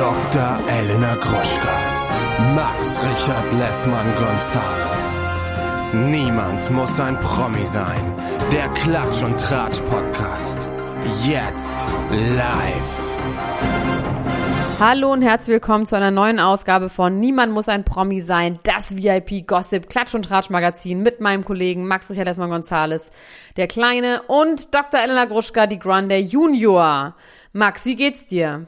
Dr. Elena Gruschka, Max Richard Lessmann Gonzales. Niemand muss ein Promi sein. Der Klatsch und Tratsch Podcast. Jetzt live. Hallo und herzlich willkommen zu einer neuen Ausgabe von Niemand muss ein Promi sein, das VIP Gossip Klatsch und Tratsch Magazin mit meinem Kollegen Max Richard Lessmann Gonzales, der Kleine und Dr. Elena Gruschka, die Grande Junior. Max, wie geht's dir?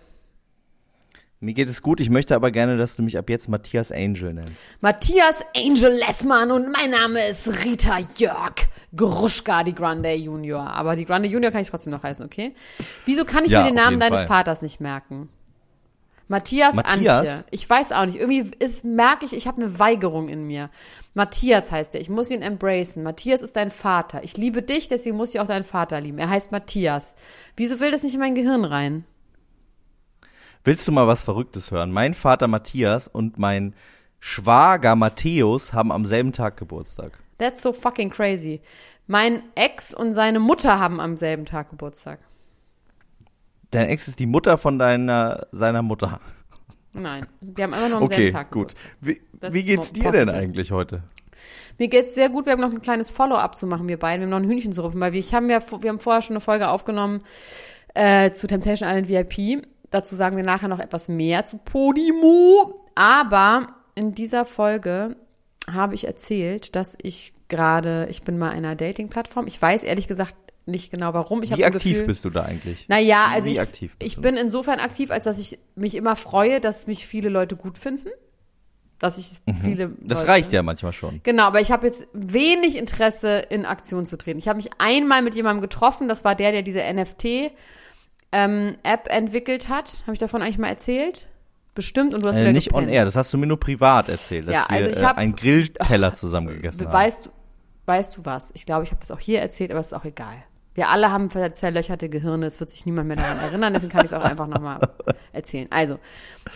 Mir geht es gut, ich möchte aber gerne, dass du mich ab jetzt Matthias Angel nennst. Matthias Angel Lessmann und mein Name ist Rita Jörg Gruschka, die Grande Junior. Aber die Grande Junior kann ich trotzdem noch heißen, okay? Wieso kann ich Ja, mir den Namen deines Fall. Vaters nicht merken? Matthias, Matthias? Antje. Ich weiß auch nicht. Irgendwie ist, merke ich, ich habe eine Weigerung in mir. Matthias heißt er. Ich muss ihn embracen. Matthias ist dein Vater. Ich liebe dich, deswegen muss ich auch deinen Vater lieben. Er heißt Matthias. Wieso will das nicht in mein Gehirn rein? Willst du mal was Verrücktes hören? Mein Vater Matthias und mein Schwager Matthäus haben am selben Tag Geburtstag. That's so fucking crazy. Mein Ex und seine Mutter haben am selben Tag Geburtstag. Dein Ex ist die Mutter von deiner, seiner Mutter. Nein, die haben immer nur am Okay, selben Tag gut. Geburtstag. Wie, wie geht's dir denn possible. eigentlich heute? Mir geht's sehr gut. Wir haben noch ein kleines Follow-up zu machen, wir beiden. Wir haben noch ein Hühnchen zu rufen, weil wir, ich haben ja, wir haben vorher schon eine Folge aufgenommen äh, zu Temptation Island VIP. Dazu sagen wir nachher noch etwas mehr zu Podimo. Aber in dieser Folge habe ich erzählt, dass ich gerade, ich bin mal einer Dating-Plattform. Ich weiß ehrlich gesagt nicht genau warum. Ich Wie aktiv Gefühl, bist du da eigentlich? Naja, Wie also ich, aktiv bist ich du? bin insofern aktiv, als dass ich mich immer freue, dass mich viele Leute gut finden. Dass ich viele. Mhm. Das Leute, reicht ja manchmal schon. Genau, aber ich habe jetzt wenig Interesse, in Aktion zu treten. Ich habe mich einmal mit jemandem getroffen, das war der, der diese NFT-App entwickelt hat. Habe ich davon eigentlich mal erzählt? Bestimmt, und du hast Äh, wieder nicht on gepennt. air, das hast du mir nur privat erzählt, dass Ja, also wir ich äh, hab- einen Grillteller zusammen gegessen haben. Weißt, du- weißt du was? Ich glaube, ich habe das auch hier erzählt, aber es ist auch egal. Wir alle haben zerlöcherte Gehirne, es wird sich niemand mehr daran erinnern, deswegen kann ich es auch einfach nochmal erzählen. Also,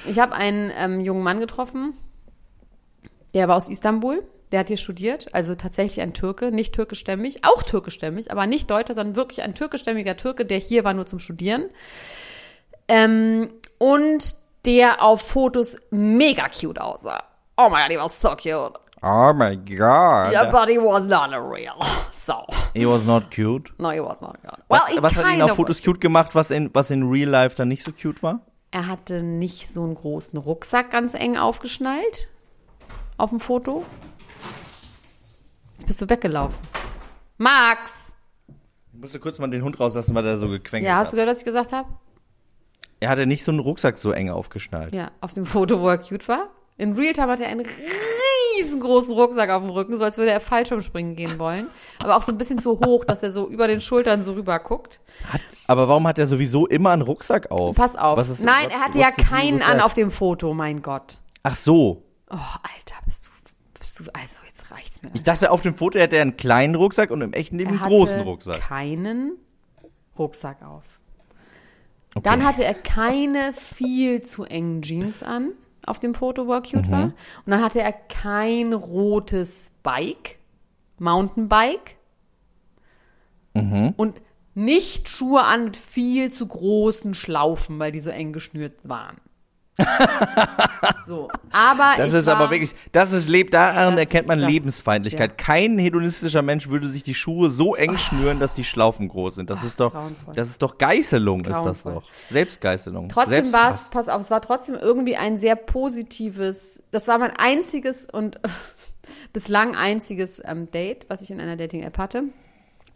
ich habe einen ähm, jungen Mann getroffen, der war aus Istanbul, der hat hier studiert, also tatsächlich ein Türke, nicht türkischstämmig, auch türkischstämmig, aber nicht Deutscher, sondern wirklich ein türkischstämmiger Türke, der hier war nur zum Studieren. Ähm, und der auf Fotos mega cute aussah. Oh my god, he was so cute. Oh my god. Yeah, but he was not a real. So, He was not cute. no, he was not good. Well, Was, was hat ihn auf Fotos cute gemacht, was in, was in Real Life dann nicht so cute war? Er hatte nicht so einen großen Rucksack ganz eng aufgeschnallt auf dem Foto. Jetzt bist du weggelaufen. Max! Ich musste kurz mal den Hund rauslassen, weil er so gequengelt Ja, hast hat. du gehört, was ich gesagt habe? Er hatte nicht so einen Rucksack so eng aufgeschnallt. Ja, auf dem Foto, wo er cute war. In Realtime hat er einen riesengroßen Rucksack auf dem Rücken, so als würde er Fallschirmspringen gehen wollen. Aber auch so ein bisschen zu hoch, dass er so über den Schultern so rüber guckt. Aber warum hat er sowieso immer einen Rucksack auf? Pass auf. Ist, Nein, er hatte ja keinen an auf dem Foto, mein Gott. Ach so. Oh, Alter, bist du, bist du, also jetzt reicht's mir. Ich dachte, auf dem Foto hätte er einen kleinen Rucksack und im echten Leben einen großen Rucksack. keinen Rucksack auf. Okay. Dann hatte er keine viel zu engen Jeans an auf dem Foto, wo er cute Mhm. war. Und dann hatte er kein rotes Bike, Mountainbike. Mhm. Und nicht Schuhe an mit viel zu großen Schlaufen, weil die so eng geschnürt waren. so, aber Das ist war, aber wirklich, das ist lebt, daran erkennt man Lebensfeindlichkeit. ja. Kein hedonistischer Mensch würde sich die Schuhe so eng schnüren, dass die Schlaufen groß sind. Das ist doch, grauenvoll. das ist doch Geißelung, ist das Grauenvoll. doch. Selbstgeißelung. Trotzdem war es, pass auf, es war trotzdem irgendwie ein sehr positives, das war mein einziges und bislang einziges ähm, Date, was ich in einer Dating-App hatte.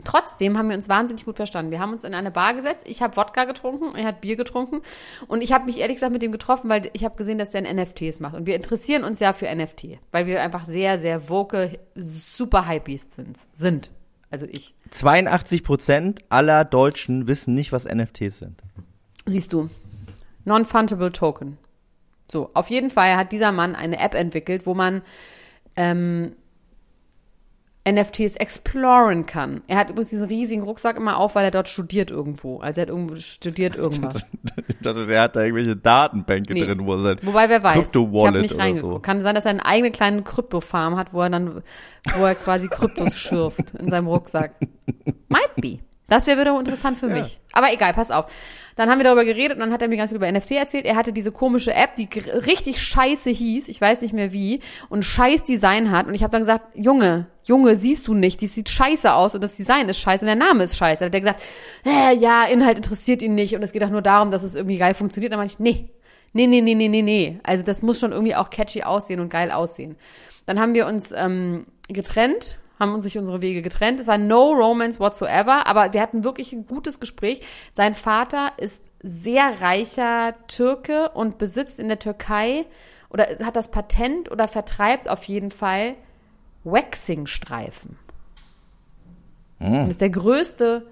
Trotzdem haben wir uns wahnsinnig gut verstanden. Wir haben uns in eine Bar gesetzt. Ich habe Wodka getrunken, er hat Bier getrunken. Und ich habe mich ehrlich gesagt mit ihm getroffen, weil ich habe gesehen, dass er NFTs macht. Und wir interessieren uns ja für NFT, weil wir einfach sehr, sehr woke, super Hypebeasts sind. sind. Also ich. 82 Prozent aller Deutschen wissen nicht, was NFTs sind. Siehst du, Non-Fungible Token. So, auf jeden Fall hat dieser Mann eine App entwickelt, wo man ähm, NFTs exploren kann. Er hat übrigens diesen riesigen Rucksack immer auf, weil er dort studiert irgendwo. Also er hat irgendwo studiert irgendwas. Ich dachte, der hat da irgendwelche Datenbänke Nee. drin, wo er sein Wobei, wer weiß. Ich habe Crypto-Wallet nicht reingeguckt. so. Kann sein, dass er eine eigene kleine Krypto-Farm hat, wo er dann, wo er quasi Kryptos schürft in seinem Rucksack. Might be. Das wäre wiederum interessant für mich. Aber egal, pass auf. Dann haben wir darüber geredet und dann hat er mir ganz viel über NFT erzählt. Er hatte diese komische App, die richtig scheiße hieß, ich weiß nicht mehr wie, und scheiß Design hat. Und ich habe dann gesagt, Junge, Junge, siehst du nicht, die sieht scheiße aus und das Design ist scheiße und der Name ist scheiße. Dann hat er gesagt, äh, ja, Inhalt interessiert ihn nicht und es geht auch nur darum, dass es irgendwie geil funktioniert. Dann meinte ich, nee, nee, nee, nee, nee, nee, nee. Also das muss schon irgendwie auch catchy aussehen und geil aussehen. Dann haben wir uns ähm, getrennt, haben uns sich unsere Wege getrennt. Es war no romance whatsoever, aber wir hatten wirklich ein gutes Gespräch. Sein Vater ist sehr reicher Türke und besitzt in der Türkei oder hat das Patent oder vertreibt auf jeden Fall Waxing-Streifen. Und ist der größte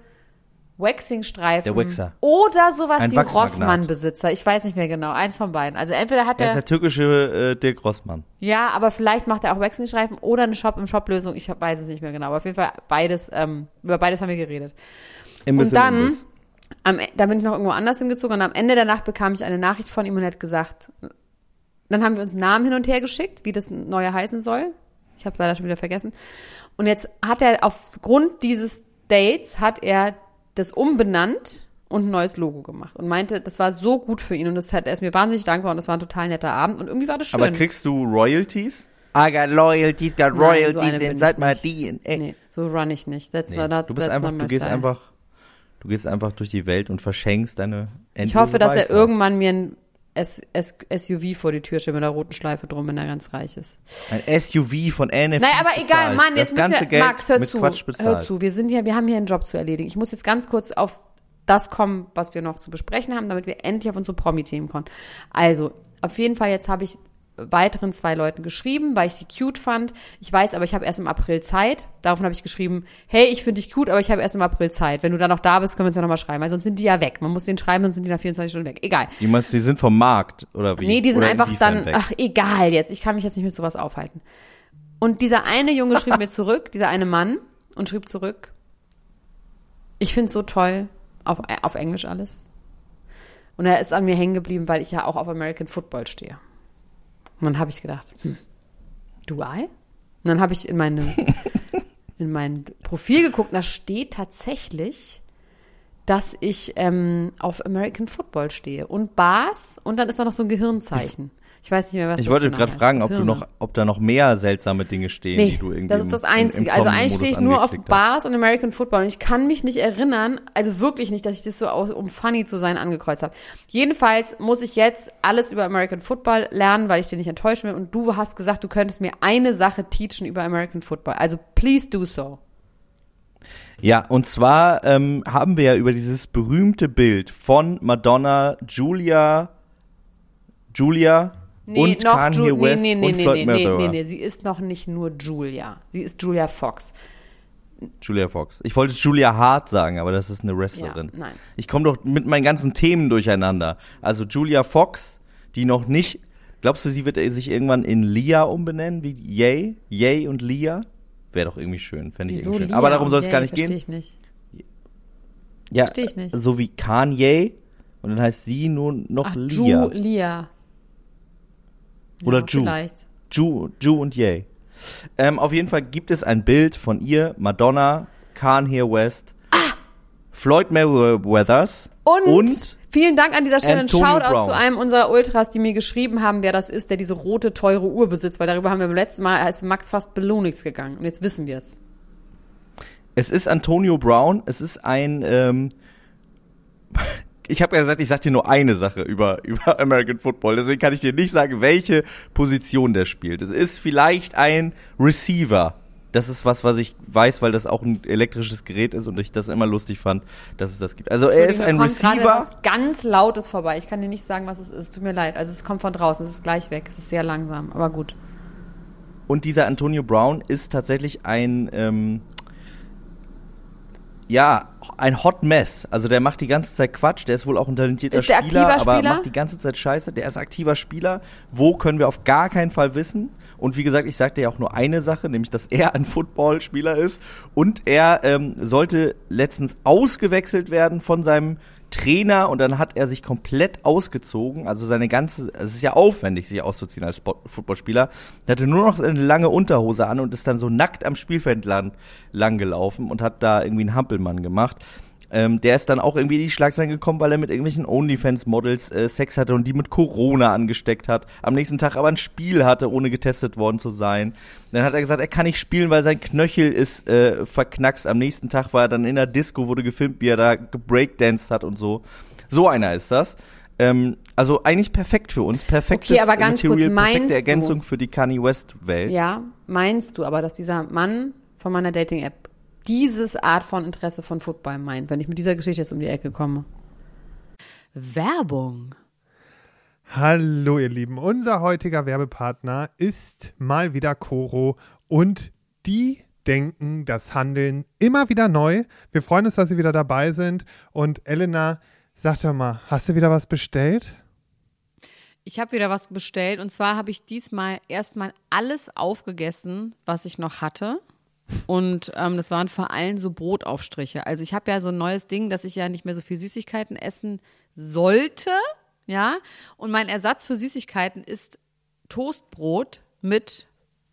Waxing-Streifen. Der Waxer. Oder sowas Ein wie. Rossmann-Besitzer. Ich weiß nicht mehr genau. Eins von beiden. Also entweder hat Er er. ist der türkische äh, Dirk Rossmann. Ja, aber vielleicht macht er auch Waxing-Streifen oder eine Shop-im-Shop-Lösung. Ich weiß es nicht mehr genau. Aber auf jeden Fall beides, ähm, über beides haben wir geredet. Imbiss Und im dann, am, E- da bin ich noch irgendwo anders hingezogen und am Ende der Nacht bekam ich eine Nachricht von ihm und er hat gesagt, dann haben wir uns Namen hin und her geschickt, wie das neue heißen soll. Ich habe es leider schon wieder vergessen. Und jetzt hat er aufgrund dieses Dates hat er das umbenannt und ein neues Logo gemacht und meinte, das war so gut für ihn und das hat, er ist mir wahnsinnig dankbar und das war ein total netter Abend und irgendwie war das schön. Aber kriegst du Royalties? I got loyalties, got Nein, so royalties inside my. DNA. nee, so run ich nicht. That's Nee, not, that's, du bist that's einfach, du gehst style. einfach, du gehst einfach durch die Welt und verschenkst deine Ich hoffe, dass er irgendwann mir ein SUV vor die Tür stellt mit einer roten Schleife drum, wenn er ganz reich ist. ein SUV von NFTs Naja, aber egal, bezahlt. Mann, jetzt das ganze müssen wir, Geld Max, hör mit zu, Quatsch hör zu, wir sind hier, wir haben hier einen Job zu erledigen. Ich muss jetzt ganz kurz auf das kommen, was wir noch zu besprechen haben, damit wir endlich auf unsere Promi-Themen kommen. Also, auf jeden Fall, jetzt habe ich weiteren zwei Leuten geschrieben, weil ich die cute fand. Ich weiß aber, ich habe erst im April Zeit. Daraufhin habe ich geschrieben, hey, ich finde dich cute, aber ich habe erst im April Zeit. Wenn du da noch da bist, können wir uns ja nochmal schreiben, weil sonst sind die ja weg. Man muss denen schreiben, sonst sind die nach 24 Stunden weg. Egal. Die meinst, die sind vom Markt, oder wie? Nee, die sind Oder einfach dann, weg? ach egal jetzt, ich kann mich jetzt nicht mit sowas aufhalten. Und dieser eine Junge schrieb mir zurück, dieser eine Mann, und schrieb zurück, ich find's so toll, auf, auf Englisch alles. Und er ist an mir hängen geblieben, weil ich ja auch auf American Football stehe. Und dann habe ich gedacht, hm, do I? Und dann habe ich in meine, in mein Profil geguckt, da steht tatsächlich, dass ich ähm, auf American Football stehe und Bars und dann ist da noch so ein Gehirnzeichen. Ich weiß nicht mehr, was Ich wollte genau gerade fragen, ob du noch, ob da noch mehr seltsame Dinge stehen, Nee, die du irgendwie das ist im- das im- im Einzige. also eigentlich stehe ich nur auf hast. Bars und American Football und ich kann mich nicht erinnern, also wirklich nicht, dass ich das so aus, um funny zu sein angekreuzt habe. Jedenfalls muss ich jetzt alles über American Football lernen, weil ich dir nicht enttäuschen will und du hast gesagt, du könntest mir eine Sache teachen über American Football. Also please do so. Ja, und zwar ähm, haben wir ja über dieses berühmte Bild von Madonna, Julia, Julia und Kanye Ju- West nee, nee, und nee, Floyd nee, nee, Mayweather. nee, nee, sie ist noch nicht nur Julia. Sie ist Julia Fox. Julia Fox. Ich wollte Julia Hart sagen, aber das ist eine Ja, Wrestlerin. nein. Ich komme doch mit meinen ganzen Themen durcheinander. Also Julia Fox, die noch nicht. Glaubst du, sie wird sich irgendwann in Lia umbenennen, wie Yay? Yay und Lia? Wäre doch irgendwie schön, fände ich Wieso irgendwie schön. Lia Aber darum soll es gar nicht Versteh gehen. ich nicht. Ja, versteh ich nicht. so wie Kanye und dann heißt sie nur noch Ach, Lia. Julia. Oder ja, Ju. Vielleicht. Ju, Ju und Yay. Ähm, auf jeden Fall gibt es ein Bild von ihr, Madonna, Kanye West, Floyd Mayweathers Und, und vielen Dank an dieser Stelle. Antonio ein Shoutout Brown. zu einem unserer Ultras, die mir geschrieben haben, wer das ist, der diese rote, teure Uhr besitzt, weil darüber haben wir beim letzten Mal, als Max fast belohnigt gegangen. Und jetzt wissen wir es. Es ist Antonio Brown. Es ist ein. Ähm, ich habe ja gesagt, ich sag dir nur eine Sache über über American Football. Deswegen kann ich dir nicht sagen, welche Position der spielt. Es ist vielleicht ein Receiver. Das ist was, was ich weiß, weil das auch ein elektrisches Gerät ist und ich das immer lustig fand, dass es das gibt. Also er ist ein kommt gerade Receiver. was ganz Lautes vorbei. Ich kann dir nicht sagen, was es ist. Tut mir leid. Also es kommt von draußen. Es ist gleich weg. Es ist sehr langsam. Aber gut. Und dieser Antonio Brown ist tatsächlich ein, ähm, ja, ein Hot Mess. Also der macht die ganze Zeit Quatsch. Der ist wohl auch ein talentierter Spieler, aktiver aber Spieler? macht die ganze Zeit Scheiße. Der ist aktiver Spieler. Wo können wir auf gar keinen Fall wissen. Und wie gesagt, ich sagte ja auch nur eine Sache, nämlich, dass er ein Footballspieler ist. Und er ähm, sollte letztens ausgewechselt werden von seinem Trainer und dann hat er sich komplett ausgezogen, also seine ganze, es ist ja aufwendig, sich auszuziehen als Sport, Footballspieler. Er hatte nur noch eine lange Unterhose an und ist dann so nackt am Spielfeld lang, lang gelaufen und hat da irgendwie einen Hampelmann gemacht. Ähm, der ist dann auch irgendwie in die Schlagzeilen gekommen, weil er mit irgendwelchen OnlyFans-Models äh, Sex hatte und die mit Corona angesteckt hat. Am nächsten Tag aber ein Spiel hatte, ohne getestet worden zu sein. Dann hat er gesagt, er kann nicht spielen, weil sein Knöchel ist äh, verknackst. Am nächsten Tag war er dann in der Disco, wurde gefilmt, wie er da gebreakdanced hat und so. So einer ist das. Ähm, also eigentlich perfekt für uns, perfektes Okay, aber ganz Material, kurz, meinst perfekte du- Ergänzung für die Kanye West Welt. Ja, meinst du aber, dass dieser Mann von meiner Dating-App dieses Art von Interesse von Football meint, wenn ich mit dieser Geschichte jetzt um die Ecke komme? Werbung. Hallo ihr Lieben, unser heutiger Werbepartner ist mal wieder Coro und die denken das Handeln immer wieder neu. Wir freuen uns, dass Sie wieder dabei sind und Elena, sag doch mal, hast du wieder was bestellt? Ich habe wieder was bestellt und zwar habe ich diesmal erstmal alles aufgegessen, was ich noch hatte. Und ähm, das waren vor allem so Brotaufstriche. Also ich habe ja so ein neues Ding, dass ich ja nicht mehr so viel Süßigkeiten essen sollte. Ja. Und mein Ersatz für Süßigkeiten ist Toastbrot mit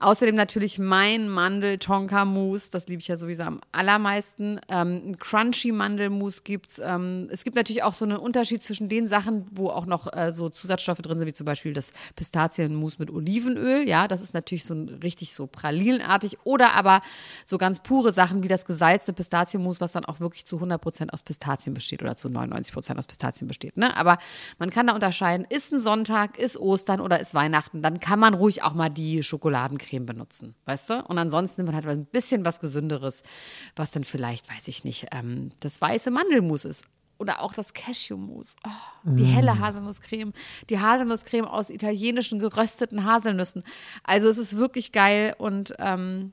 Außerdem natürlich mein Mandel-Tonka-Mousse, das liebe ich ja sowieso am allermeisten. Ähm, ein Crunchy-Mandelmousse gibt's. Ähm, es gibt natürlich auch so einen Unterschied zwischen den Sachen, wo auch noch äh, so Zusatzstoffe drin sind, wie zum Beispiel das Pistazienmousse mit Olivenöl. Ja, das ist natürlich so ein, richtig so pralinenartig. Oder aber so ganz pure Sachen wie das gesalzte Pistazienmousse, was dann auch wirklich zu 100% aus Pistazien besteht oder zu 99% aus Pistazien besteht. Ne? Aber man kann da unterscheiden, ist ein Sonntag, ist Ostern oder ist Weihnachten. Dann kann man ruhig auch mal die Schokoladencreme benutzen, weißt du? Und ansonsten nimmt man halt ein bisschen was Gesünderes, was dann vielleicht, weiß ich nicht, ähm, das weiße Mandelmus ist. Oder auch das Cashewmus. Oh, die helle Haselnusscreme. Die Haselnusscreme aus italienischen gerösteten Haselnüssen. Also es ist wirklich geil und ähm,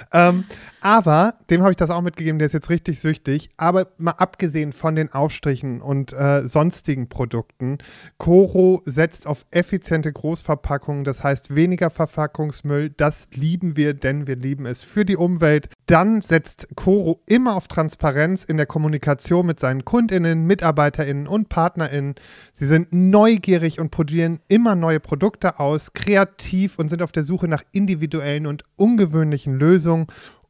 ähm, aber dem habe ich das auch mitgegeben, der ist jetzt richtig süchtig. Aber mal abgesehen von den Aufstrichen und äh, sonstigen Produkten, Coro setzt auf effiziente Großverpackungen, das heißt weniger Verpackungsmüll. Das lieben wir, denn wir lieben es für die Umwelt. Dann setzt Coro immer auf Transparenz in der Kommunikation mit seinen KundInnen, MitarbeiterInnen und PartnerInnen. Sie sind neugierig und probieren immer neue Produkte aus, kreativ und sind auf der Suche nach individuellen und ungewöhnlichen Lösungen.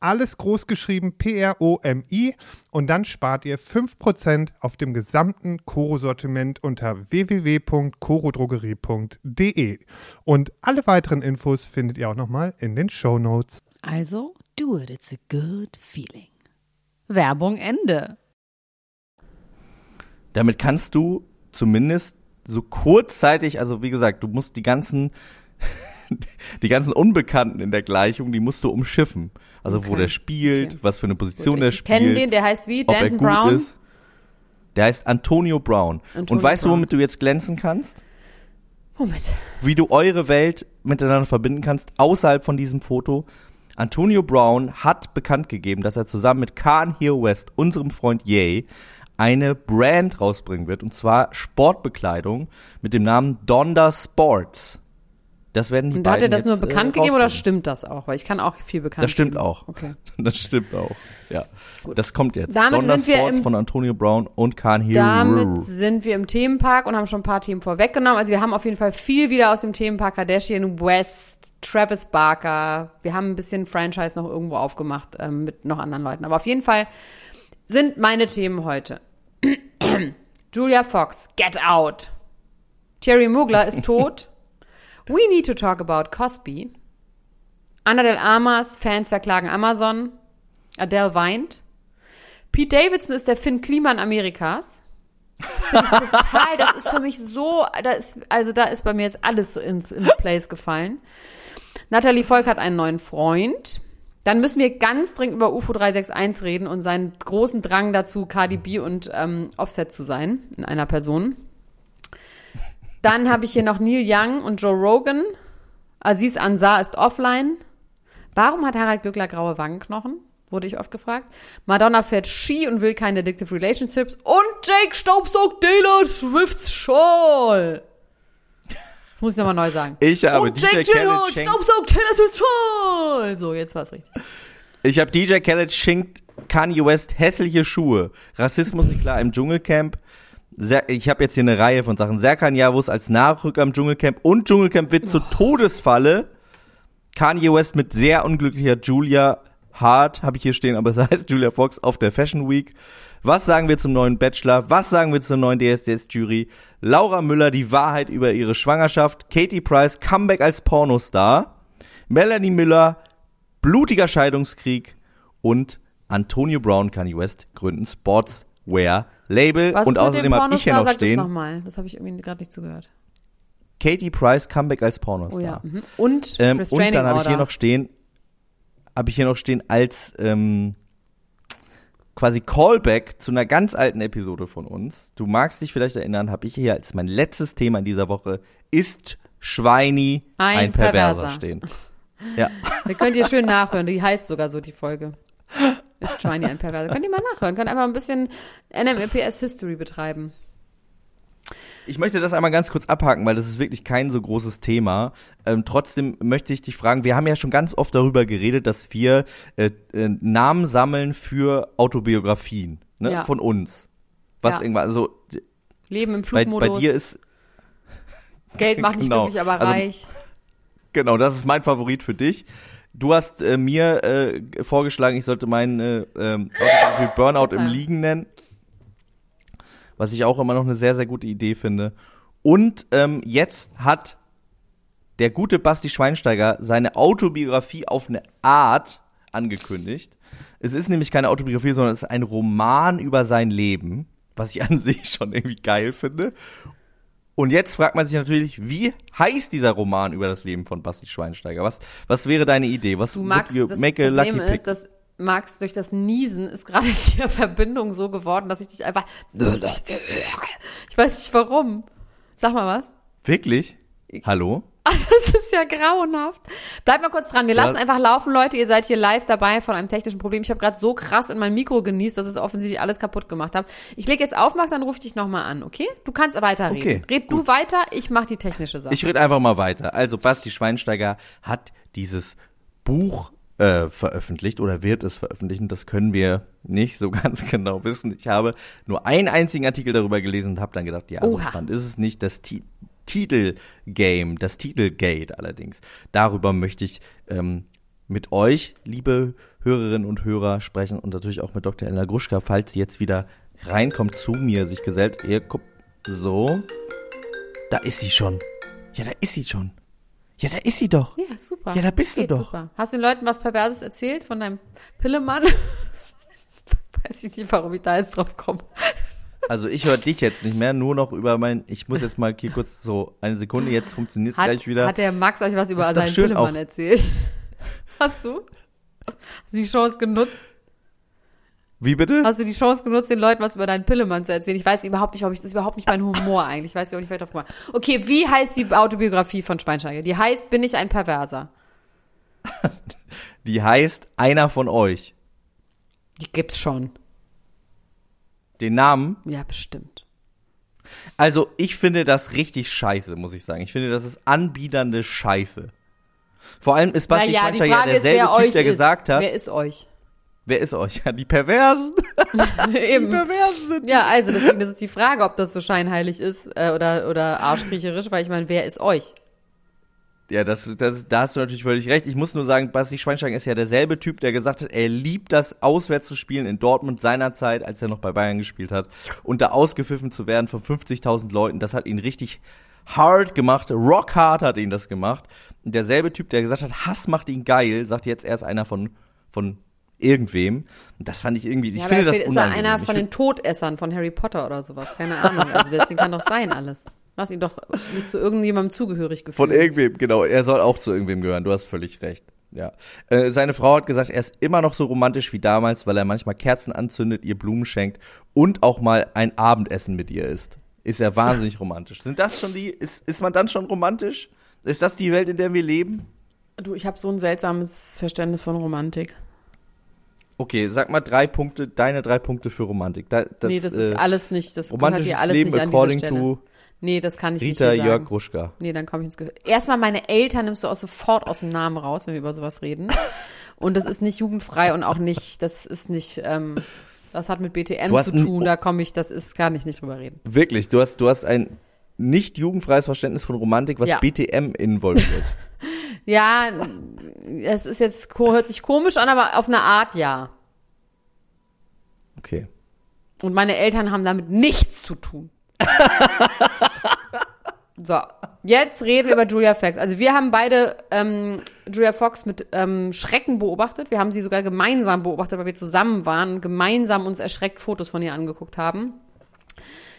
alles groß geschrieben P-R-O-M-I und dann spart ihr 5% auf dem gesamten Koro-Sortiment unter www.korodrogerie.de. Und alle weiteren Infos findet ihr auch nochmal in den Show Notes. Also, do it, it's a good feeling. Werbung Ende. Damit kannst du zumindest so kurzzeitig, also wie gesagt, du musst die ganzen, die ganzen Unbekannten in der Gleichung, die musst du umschiffen. Also wo Okay. der spielt, Okay. was für eine Position der ich spielt. kenne den, der heißt wie? Danton gut Brown? ist. Der heißt Antonio Brown. Antonio Und weißt du, Brown. womit du jetzt glänzen kannst? Moment. Wie du eure Welt miteinander verbinden kannst, außerhalb von diesem Foto. Antonio Brown hat bekannt gegeben, dass er zusammen mit Kanye West, unserem Freund Ye, eine Brand rausbringen wird, und zwar Sportbekleidung mit dem Namen Donda Sports. Das werden die Und hat er das nur jetzt, äh, bekannt gegeben oder stimmt das auch? Weil ich kann auch viel bekannt Das stimmt geben. auch. Okay. Das stimmt auch. Ja. Das kommt jetzt. Damit Donda sind wir Sports im- von Antonio Brown und Khan Hero. Damit sind wir im Themenpark und haben schon ein paar Themen vorweggenommen. Also wir haben auf jeden Fall viel wieder aus dem Themenpark Kardashian West, Travis Barker. Wir haben ein bisschen Franchise noch irgendwo aufgemacht ähm, mit noch anderen Leuten. Aber auf jeden Fall sind meine Themen heute. Julia Fox, get out. Thierry Mugler ist tot. We need to talk about Cosby. Anna del Amas, Fans verklagen Amazon. Adele weint. Pete Davidson ist der Finn Kliman Amerikas. Das finde ich total, das ist für mich so, da ist, also da ist bei mir jetzt alles ins, ins Place gefallen. Natalie Volk hat einen neuen Freund. Dann müssen wir ganz dringend über UFO 361 reden und seinen großen Drang dazu, Cardi B und ähm, Offset zu sein in einer Person. Dann habe ich hier noch Neil Young und Joe Rogan. Aziz Ansar ist offline. Warum hat Harald Glückler graue Wangenknochen? Wurde ich oft gefragt. Madonna fährt Ski und will keine addictive relationships. Und Jake staubsaugt Taylor Swifts Schal. Das muss ich nochmal neu sagen. Ich habe und DJ Jake Gyllenhaal staubsaugt Taylor Swifts Schal. So, jetzt war's richtig. Ich habe DJ Khaled schenkt Kanye West hässliche Schuhe. Rassismus nicht klar im Dschungelcamp. Ich habe jetzt hier eine Reihe von Sachen. Serkan Yavuz als Nachrücker im Dschungelcamp und Dschungelcamp wird zur Todesfalle. Kanye West mit sehr unglücklicher Julia Hart, habe ich hier stehen, aber es heißt Julia Fox auf der Fashion Week. Was sagen wir zum neuen Bachelor? Was sagen wir zur neuen DSDS-Jury? Laura Müller, die Wahrheit über ihre Schwangerschaft. Katie Price, Comeback als Pornostar. Melanie Müller, blutiger Scheidungskrieg. Und Antonio Brown, Kanye West gründen Sportswear Label. Was und außerdem dem habe ich hier noch Sag das stehen, nochmal. Das habe ich irgendwie gerade nicht zugehört. Katie Price, Comeback als Oh Pornostar. ja. Mhm. Und Ähm, und dann habe ich hier noch stehen, habe ich hier noch stehen als ähm, quasi Callback zu einer ganz alten Episode von uns. Du magst dich vielleicht erinnern, habe ich hier als mein letztes Thema in dieser Woche ist Schweini Ein ein, Perverser, Perverser. stehen. Ja, Da könnt ihr schön nachhören. Die heißt sogar so, die Folge. Ist Schweini ein Perverser. Könnt ihr mal nachhören. Könnt einfach ein bisschen NMEPS History betreiben. ich möchte das einmal ganz kurz abhaken, weil das ist wirklich kein so großes Thema. Ähm, trotzdem möchte ich dich fragen, wir haben ja schon ganz oft darüber geredet, dass wir äh, äh, Namen sammeln für Autobiografien ne, Ja. von uns. Was Ja. irgendwann, also Leben im bei, Flugmodus. bei dir ist Geld macht nicht Genau. glücklich, aber Also- reich. Genau, das ist mein Favorit für dich. Du hast äh, mir äh, vorgeschlagen, ich sollte meinen äh, Autobiografie Burnout im. Liegen nennen. Was ich auch immer noch eine sehr, sehr gute Idee finde. Und ähm, jetzt hat der gute Basti Schweinsteiger seine Autobiografie auf eine Art angekündigt. Es ist nämlich keine Autobiografie, sondern es ist ein Roman über sein Leben, was ich an sich schon irgendwie geil finde. Und jetzt fragt man sich natürlich, wie heißt dieser Roman über das Leben von Basti Schweinsteiger? Was, was wäre deine Idee? Was Du magst, das make a Problem lucky pick? ist, dass Max durch das Niesen ist gerade die Verbindung so geworden, dass ich dich einfach. Ich weiß nicht warum. Sag mal was. Wirklich? Hallo? Ah, Das ist ja grauenhaft. Bleibt mal kurz dran. Wir lassen Was? einfach laufen, Leute. Ihr seid hier live dabei von einem technischen Problem. Ich habe gerade so krass in mein Mikro genießt, dass es offensichtlich alles kaputt gemacht hat. Ich lege jetzt auf, Max, dann rufe ich dich nochmal an, okay? Du kannst weiterreden. Okay, Red du weiter, ich mache die technische Sache. Ich rede einfach mal weiter. Also Basti Schweinsteiger hat dieses Buch äh, veröffentlicht oder wird es veröffentlichen. Das können wir nicht so ganz genau wissen. Ich habe nur einen einzigen Artikel darüber gelesen und habe dann gedacht, ja, so Oha. spannend ist es nicht. Das Ti Titelgame, das Titelgate allerdings. Darüber möchte ich ähm, mit euch, liebe Hörerinnen und Hörer, sprechen und natürlich auch mit Dr. Elena Gruschka, falls sie jetzt wieder reinkommt, zu mir sich gesellt. Ihr guckt so. Da ist sie schon. Ja, da ist sie schon. Ja, da ist sie doch. ja, super. Ja, da bist du Geht doch. Super. Hast du den Leuten was Perverses erzählt von deinem Pillemann? Weiß ich nicht, warum ich da jetzt drauf komme. Also ich höre dich jetzt nicht mehr, nur noch über mein. Ich muss jetzt mal hier kurz so eine Sekunde. Jetzt funktioniert es gleich wieder. hat der Max euch was über seinen Pillemann erzählt? Hast du? Hast du die Chance genutzt? Wie bitte? Hast du die Chance genutzt, den Leuten was über deinen Pillemann zu erzählen? Ich weiß überhaupt nicht, ob ich, das ist überhaupt nicht mein Humor eigentlich. Ich weiß nicht, wer drauf gemacht. Okay, wie heißt die Autobiografie von Schweinsteiger? Die heißt, bin ich ein Perverser? Die heißt einer von euch. Die gibt's schon. Den Namen. Ja, bestimmt. Also, ich finde das richtig scheiße, muss ich sagen. Ich finde, das ist anbiedernde Scheiße. Vor allem ist Basti naja, die Schweinsteiger ist, derselbe Typ, der ist. gesagt hat, Wer ist euch? wer ist euch? Ja, die Perversen. Die Eben. Perversen sind Ja, also deswegen das ist die Frage, ob das so scheinheilig ist äh, oder, oder arschkriecherisch, weil ich meine, wer ist euch? Ja, das, das, da hast du natürlich völlig recht. Ich muss nur sagen, Basti Schweinsteiger ist ja derselbe Typ, der gesagt hat, er liebt das, auswärts zu spielen in Dortmund seinerzeit, als er noch bei Bayern gespielt hat. Und da ausgepfiffen zu werden von 50.000 Leuten, das hat ihn richtig hard gemacht. Rock hard hat ihn das gemacht. Und derselbe Typ, der gesagt hat, Hass macht ihn geil, sagt jetzt, er ist einer von, von irgendwem. Und das fand ich irgendwie, ich Ja, finde das vielleicht ist er unangenehm. einer Ich von den Todessern von Harry Potter oder sowas. Keine Ahnung. Also deswegen kann doch sein alles. Lass ihn doch nicht zu irgendjemandem zugehörig gefühlt. Von irgendwem, genau. Er soll auch zu irgendwem gehören. Du hast völlig recht. Ja. Äh, seine Frau hat gesagt, er ist immer noch so romantisch wie damals, weil er manchmal Kerzen anzündet, ihr Blumen schenkt und auch mal ein Abendessen mit ihr isst. Ist er wahnsinnig romantisch. Sind das schon die, ist, ist man dann schon romantisch? Ist das die Welt, in der wir leben? Du, ich habe so ein seltsames Verständnis von Romantik. Okay, sag mal drei Punkte, deine drei Punkte für Romantik. Da, das, nee, das äh, ist alles nicht, das gehört romantisches hier alles Leben nicht an diese according to nee, das kann ich Rita nicht hier Jörg. Gruschka. Nee, dann komme ich ins Gefühl. Erstmal meine Eltern nimmst du auch sofort aus dem Namen raus, wenn wir über sowas reden. Und das ist nicht jugendfrei und auch nicht, das ist nicht, ähm, das hat mit BTM zu tun, da komme ich, das ist, kann ich nicht drüber reden. Wirklich, du hast, du hast ein nicht jugendfreies Verständnis von Romantik, was Ja. BTM involviert. Ja, es ist jetzt, hört sich komisch an, aber auf eine Art ja. Okay. Und meine Eltern haben damit nichts zu tun. so, jetzt reden wir über Julia Fox. Also wir haben beide ähm, Julia Fox mit ähm, Schrecken beobachtet. Wir haben sie sogar gemeinsam beobachtet, weil wir zusammen waren und gemeinsam uns erschreckt Fotos von ihr angeguckt haben.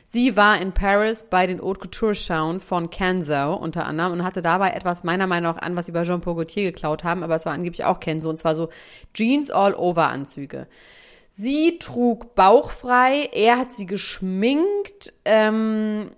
Sie war in Paris bei den Haute Couture Schauen von Kenzo unter anderem und hatte dabei etwas meiner Meinung nach an, was sie bei Jean-Paul Gaultier geklaut haben, aber es war angeblich auch Kenzo und zwar so Jeans All-Over Anzüge. Sie trug bauchfrei, er hat sie geschminkt, ähm,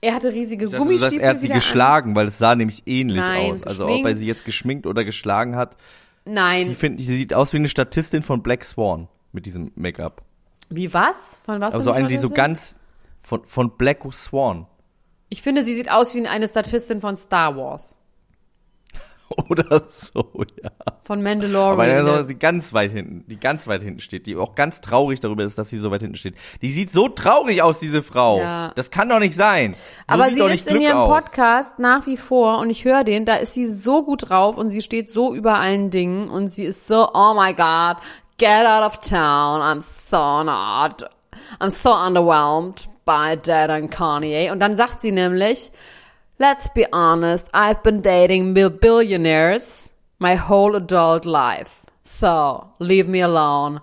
er hatte riesige Ich dachte, du Gummistiefel sagst, er hat sie geschlagen, weil es sah nämlich ähnlich Nein, aus. Also ob er sie jetzt geschminkt oder geschlagen hat. An. Nein, Sie, find, sie sieht aus wie eine Statistin von Black Swan mit diesem Make-up. wie was? Von was? Also eine, die so ganz von, von Black Swan. Ich finde, sie sieht aus wie eine Statistin von Star Wars. Oder so, ja. Von Aber Mandalorian. also, der- die ganz weit hinten, die ganz weit hinten steht, die auch ganz traurig darüber ist, dass sie so weit hinten steht. Die sieht so traurig aus, diese Frau. Ja. Das kann doch nicht sein. So Aber sie ist nicht in Glück ihrem aus. Podcast nach wie vor und ich höre den, da ist sie so gut drauf und sie steht so über allen Dingen und sie ist so, oh my God, get out of town, I'm so not, I'm so underwhelmed by Dad and Kanye. Und dann sagt sie nämlich, let's be honest, I've been dating billionaires my whole adult life. So, leave me alone.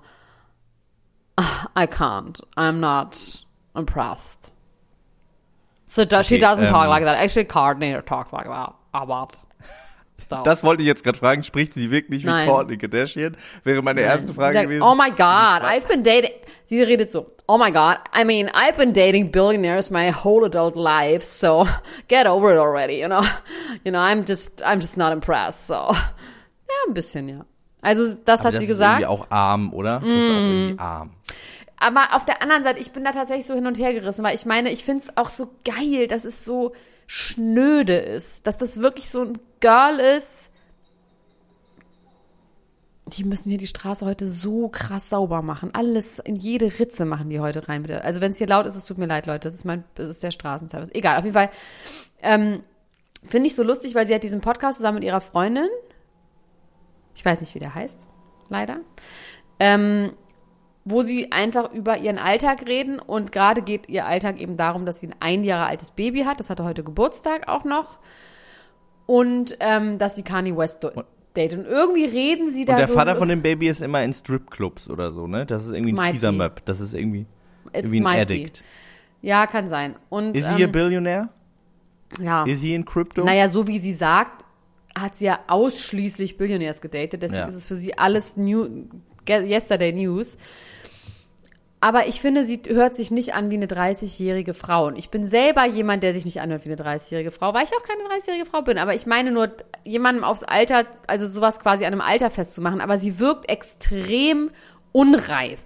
I can't. I'm not impressed. So does, she doesn't talk ähm, like that. Actually, Courtney talks like that. Aber stuff. Das wollte ich jetzt gerade fragen. Spricht sie wirklich wie Nein. Kourtney Kardashian? Wäre meine erste Sie Frage sagt, gewesen. Oh my God, I've been dating. Sie redet so. Oh my God, I mean, I've been dating billionaires my whole adult life, so get over it already. You know, you know, I'm just, I'm just not impressed. So, ja, ein bisschen, ja. Also das Aber hat das sie ist gesagt. irgendwie auch arm, oder? Das ist auch irgendwie arm. Aber auf der anderen Seite, ich bin da tatsächlich so hin und her gerissen, weil ich meine, ich finde es auch so geil, dass es so schnöde ist, dass das wirklich so ein Girl ist. Die müssen hier die Straße heute so krass sauber machen. Alles in jede Ritze machen die heute rein. Also wenn es hier laut ist, es tut mir leid, Leute. Das ist mein, das ist der Straßenservice. Egal, auf jeden Fall. Ähm, Finde ich so lustig, weil sie hat diesen Podcast zusammen mit ihrer Freundin. Ich weiß nicht, wie der heißt, leider. Ähm, wo sie einfach über ihren Alltag reden und gerade geht ihr Alltag eben darum, dass sie ein ein Jahre altes Baby hat, das hatte heute Geburtstag auch noch und ähm, dass sie Kanye West datet und irgendwie reden sie da Und der so Vater von dem Baby ist immer in Stripclubs oder so, ne? Das ist irgendwie ein Might fieser be. Möb. Das ist irgendwie, irgendwie ein might be. Addict. Ja, kann sein. Und Ist sie a ähm, Billionär? ja. Ist sie in Crypto? Naja, so wie sie sagt, hat sie ja ausschließlich Billionaires gedatet. Deswegen Ja. ist es für sie alles new, yesterday News. Aber ich finde, sie hört sich nicht an wie eine 30-jährige Frau. Und ich bin selber jemand, der sich nicht anhört wie eine 30-jährige Frau, weil ich auch keine 30-jährige Frau bin. Aber ich meine nur, jemandem aufs Alter, also sowas quasi an einem Alter festzumachen. Aber sie wirkt extrem unreif.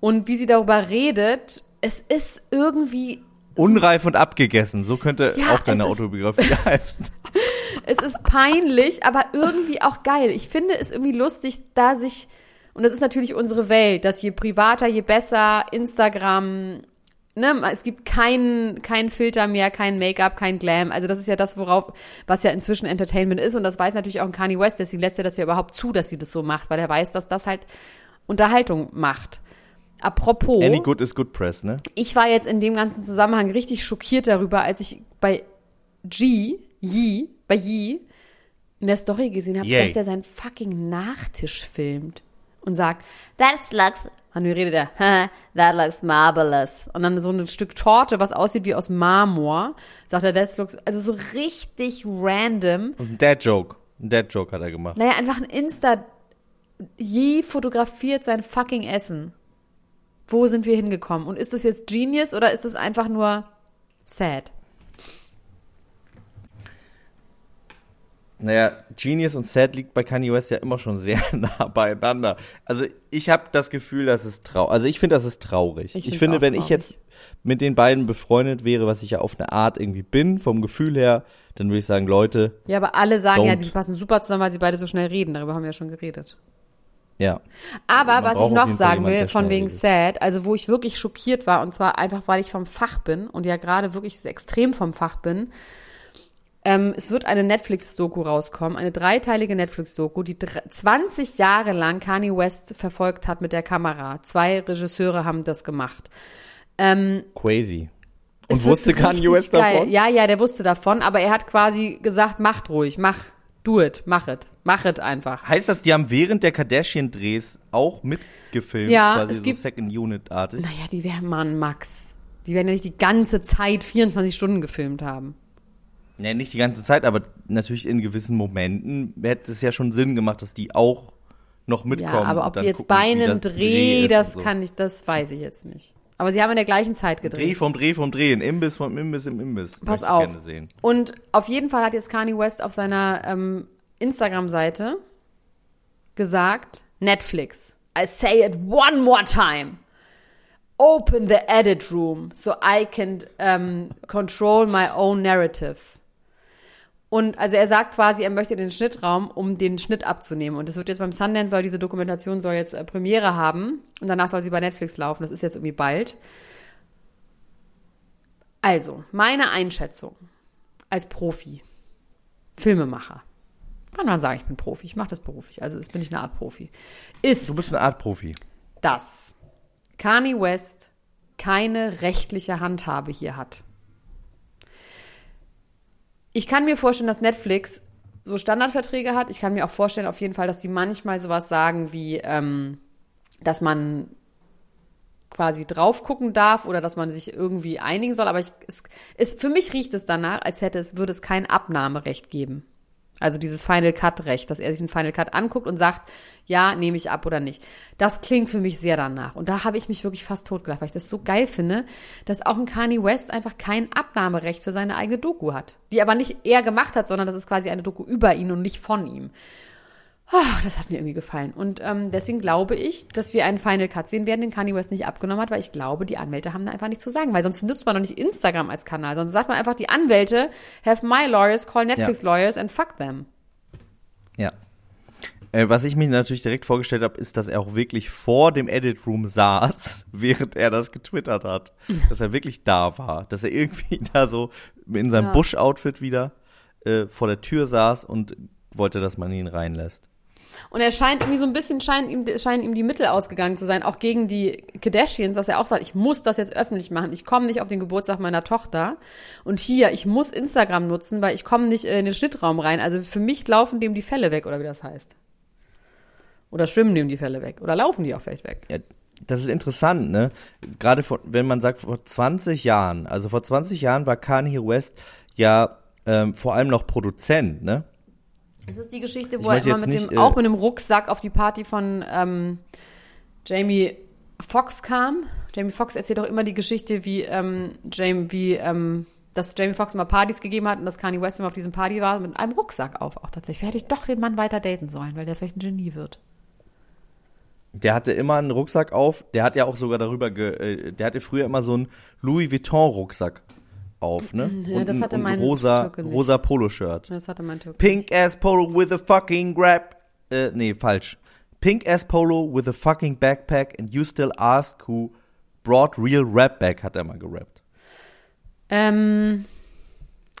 Und wie sie darüber redet, es ist irgendwie, Unreif und abgegessen, so könnte Ja, auch deine Autobiografie heißen. es ist peinlich, aber irgendwie auch geil. Ich finde es irgendwie lustig, da sich, und das ist natürlich unsere Welt, dass je privater, je besser, Instagram, ne, es gibt keinen keinen Filter mehr, kein Make-up, kein Glam. Also das ist ja das, worauf, was ja inzwischen Entertainment ist und das weiß natürlich auch ein Kanye West, deswegen lässt er das ja überhaupt zu, dass sie das so macht, weil er weiß, dass das halt Unterhaltung macht. Apropos. Any good is good press, ne? Ich war jetzt in dem ganzen Zusammenhang richtig schockiert darüber, als ich bei G, Yi, bei Yi in der Story gesehen habe, dass er seinen fucking Nachtisch filmt und sagt, that looks, und wie redet er, "Haha, that looks marvelous. Und dann so ein Stück Torte, was aussieht wie aus Marmor, sagt er, that looks, also so richtig random. Ein Dad-Joke. Ein Dad-Joke hat er gemacht. Naja, einfach ein Insta, Yi fotografiert sein fucking Essen. Wo sind wir hingekommen? Und ist das jetzt Genius oder ist das einfach nur sad? Naja, Genius und Sad liegt bei Kanye West ja immer schon sehr nah beieinander. Also ich habe das Gefühl, dass es traurig. Also ich finde, das ist traurig. Ich Ich, finde, wenn ich traurig. jetzt mit den beiden befreundet wäre, was ich ja auf eine Art irgendwie bin, vom Gefühl her, dann würde ich sagen, Leute, Ja, aber alle sagen ja, Don't. die passen super zusammen, weil sie beide so schnell reden. Darüber haben wir ja schon geredet. ja. Aber Man was ich noch sagen will, von wegen redet. sad, also wo ich wirklich schockiert war, und zwar einfach, weil ich vom Fach bin und ja gerade wirklich extrem vom Fach bin. Ähm, es wird eine Netflix-Doku rauskommen, eine dreiteilige Netflix-Doku, die dr- 20 Jahre lang Kanye West verfolgt hat mit der Kamera. Zwei Regisseure haben das gemacht. Crazy. Und wusste Kanye West geil. davon? Ja, ja, der wusste davon, aber er hat quasi gesagt, macht ruhig, mach, do it, mach it, mach it einfach. Heißt das, die haben während der Kardashian-Drehs auch mitgefilmt? Ja, quasi es so gibt- Second Unit-artig? Naja, die werden, Mann, Max. Die werden ja nicht die ganze Zeit 24 Stunden gefilmt haben. Nee, nicht die ganze Zeit, aber natürlich in gewissen Momenten hätte es ja schon Sinn gemacht, dass die auch noch mitkommen. Ja, aber ob die jetzt gucken, bei einem das Dreh, ist das so. kann ich, das weiß ich jetzt nicht. Aber sie haben in der gleichen Zeit Dreh gedreht. vom Dreh vom Dreh, ein Imbiss vom Imbiss im Imbiss. Pass auf. Und auf jeden Fall hat jetzt Kanye West auf seiner ähm, Instagram-Seite gesagt, Netflix, I say it one more time. Open the edit room so I can ähm, control my own narrative. Und also er sagt quasi, er möchte den Schnittraum, um den Schnitt abzunehmen. Und das wird jetzt beim Sundance, soll diese Dokumentation soll jetzt äh, Premiere haben. Und danach soll sie bei Netflix laufen. Das ist jetzt irgendwie bald. Also, meine Einschätzung als Profi, Filmemacher, kann man sagen, ich bin Profi, ich mache das beruflich, also bin ich eine Art Profi, ist, Du bist eine Art Profi. dass Kanye West keine rechtliche Handhabe hier hat. Ich kann mir vorstellen, dass Netflix so Standardverträge hat. Ich kann mir auch vorstellen, auf jeden Fall, dass die manchmal sowas sagen wie, ähm, dass man quasi drauf gucken darf oder dass man sich irgendwie einigen soll. Aber ich, es, es, für mich riecht es danach, als hätte es, würde es kein Abnahmerecht geben. Also dieses Final Cut Recht, dass er sich einen Final Cut anguckt und sagt, ja, nehme ich ab oder nicht. Das klingt für mich sehr danach. Und da habe ich mich wirklich fast totgelacht, weil ich das so geil finde, dass auch ein Kanye West einfach kein Abnahmerecht für seine eigene Doku hat. Die aber nicht er gemacht hat, sondern das ist quasi eine Doku über ihn und nicht von ihm. Ah, das hat mir irgendwie gefallen. Und ähm, deswegen glaube ich, dass wir einen Final Cut sehen werden, den Kanye West nicht abgenommen hat, weil ich glaube, die Anwälte haben da einfach nichts zu sagen. Weil sonst nutzt man doch nicht Instagram als Kanal, sonst sagt man einfach, die Anwälte have my lawyers, call Netflix lawyers and fuck them. Ja. Äh, was ich mir natürlich direkt vorgestellt habe, ist, dass er auch wirklich vor dem Edit Room saß, während er das getwittert hat. Dass er wirklich da war. Dass er irgendwie da so in seinem Ja. Bush-Outfit wieder äh, vor der Tür saß und wollte, dass man ihn reinlässt. Und er scheint irgendwie so ein bisschen, scheinen ihm, scheinen ihm die Mittel ausgegangen zu sein, auch gegen die Kardashians, dass er auch sagt, ich muss das jetzt öffentlich machen. Ich komme nicht auf den Geburtstag meiner Tochter. Und hier, ich muss Instagram nutzen, weil ich komme nicht in den Schnittraum rein. Also für mich laufen dem die Fälle weg, oder wie das heißt. Oder schwimmen dem die Fälle weg. Oder laufen die auch vielleicht weg. Ja, das ist interessant, ne? Gerade vor, wenn man sagt, vor 20 Jahren, also vor 20 Jahren war Kanye West ja ähm, vor allem noch Produzent, ne? Das ist die Geschichte, wo er immer mit nicht, dem, äh, auch mit dem Rucksack auf die Party von ähm, Jamie Foxx kam. Jamie Foxx erzählt auch immer die Geschichte, wie ähm, Jamie, wie ähm, dass Jamie Foxx immer Partys gegeben hat und dass Kanye West immer auf diesem Party war mit einem Rucksack auf. Auch tatsächlich. Hätte ich doch den Mann weiter daten sollen, weil der vielleicht ein Genie wird. Der hatte immer einen Rucksack auf. Der hat ja auch sogar darüber, ge, äh, der hatte früher immer so einen Louis Vuitton Rucksack auf, ne? Ja, und das ein, hatte ein mein rosa, Türke nicht. rosa Poloshirt. Das hatte mein Türke. Pink ass Polo with a fucking grab. Äh, nee, falsch. Pink ass Polo with a fucking backpack and you still ask who brought real rap back, hat er mal gerappt. Ähm,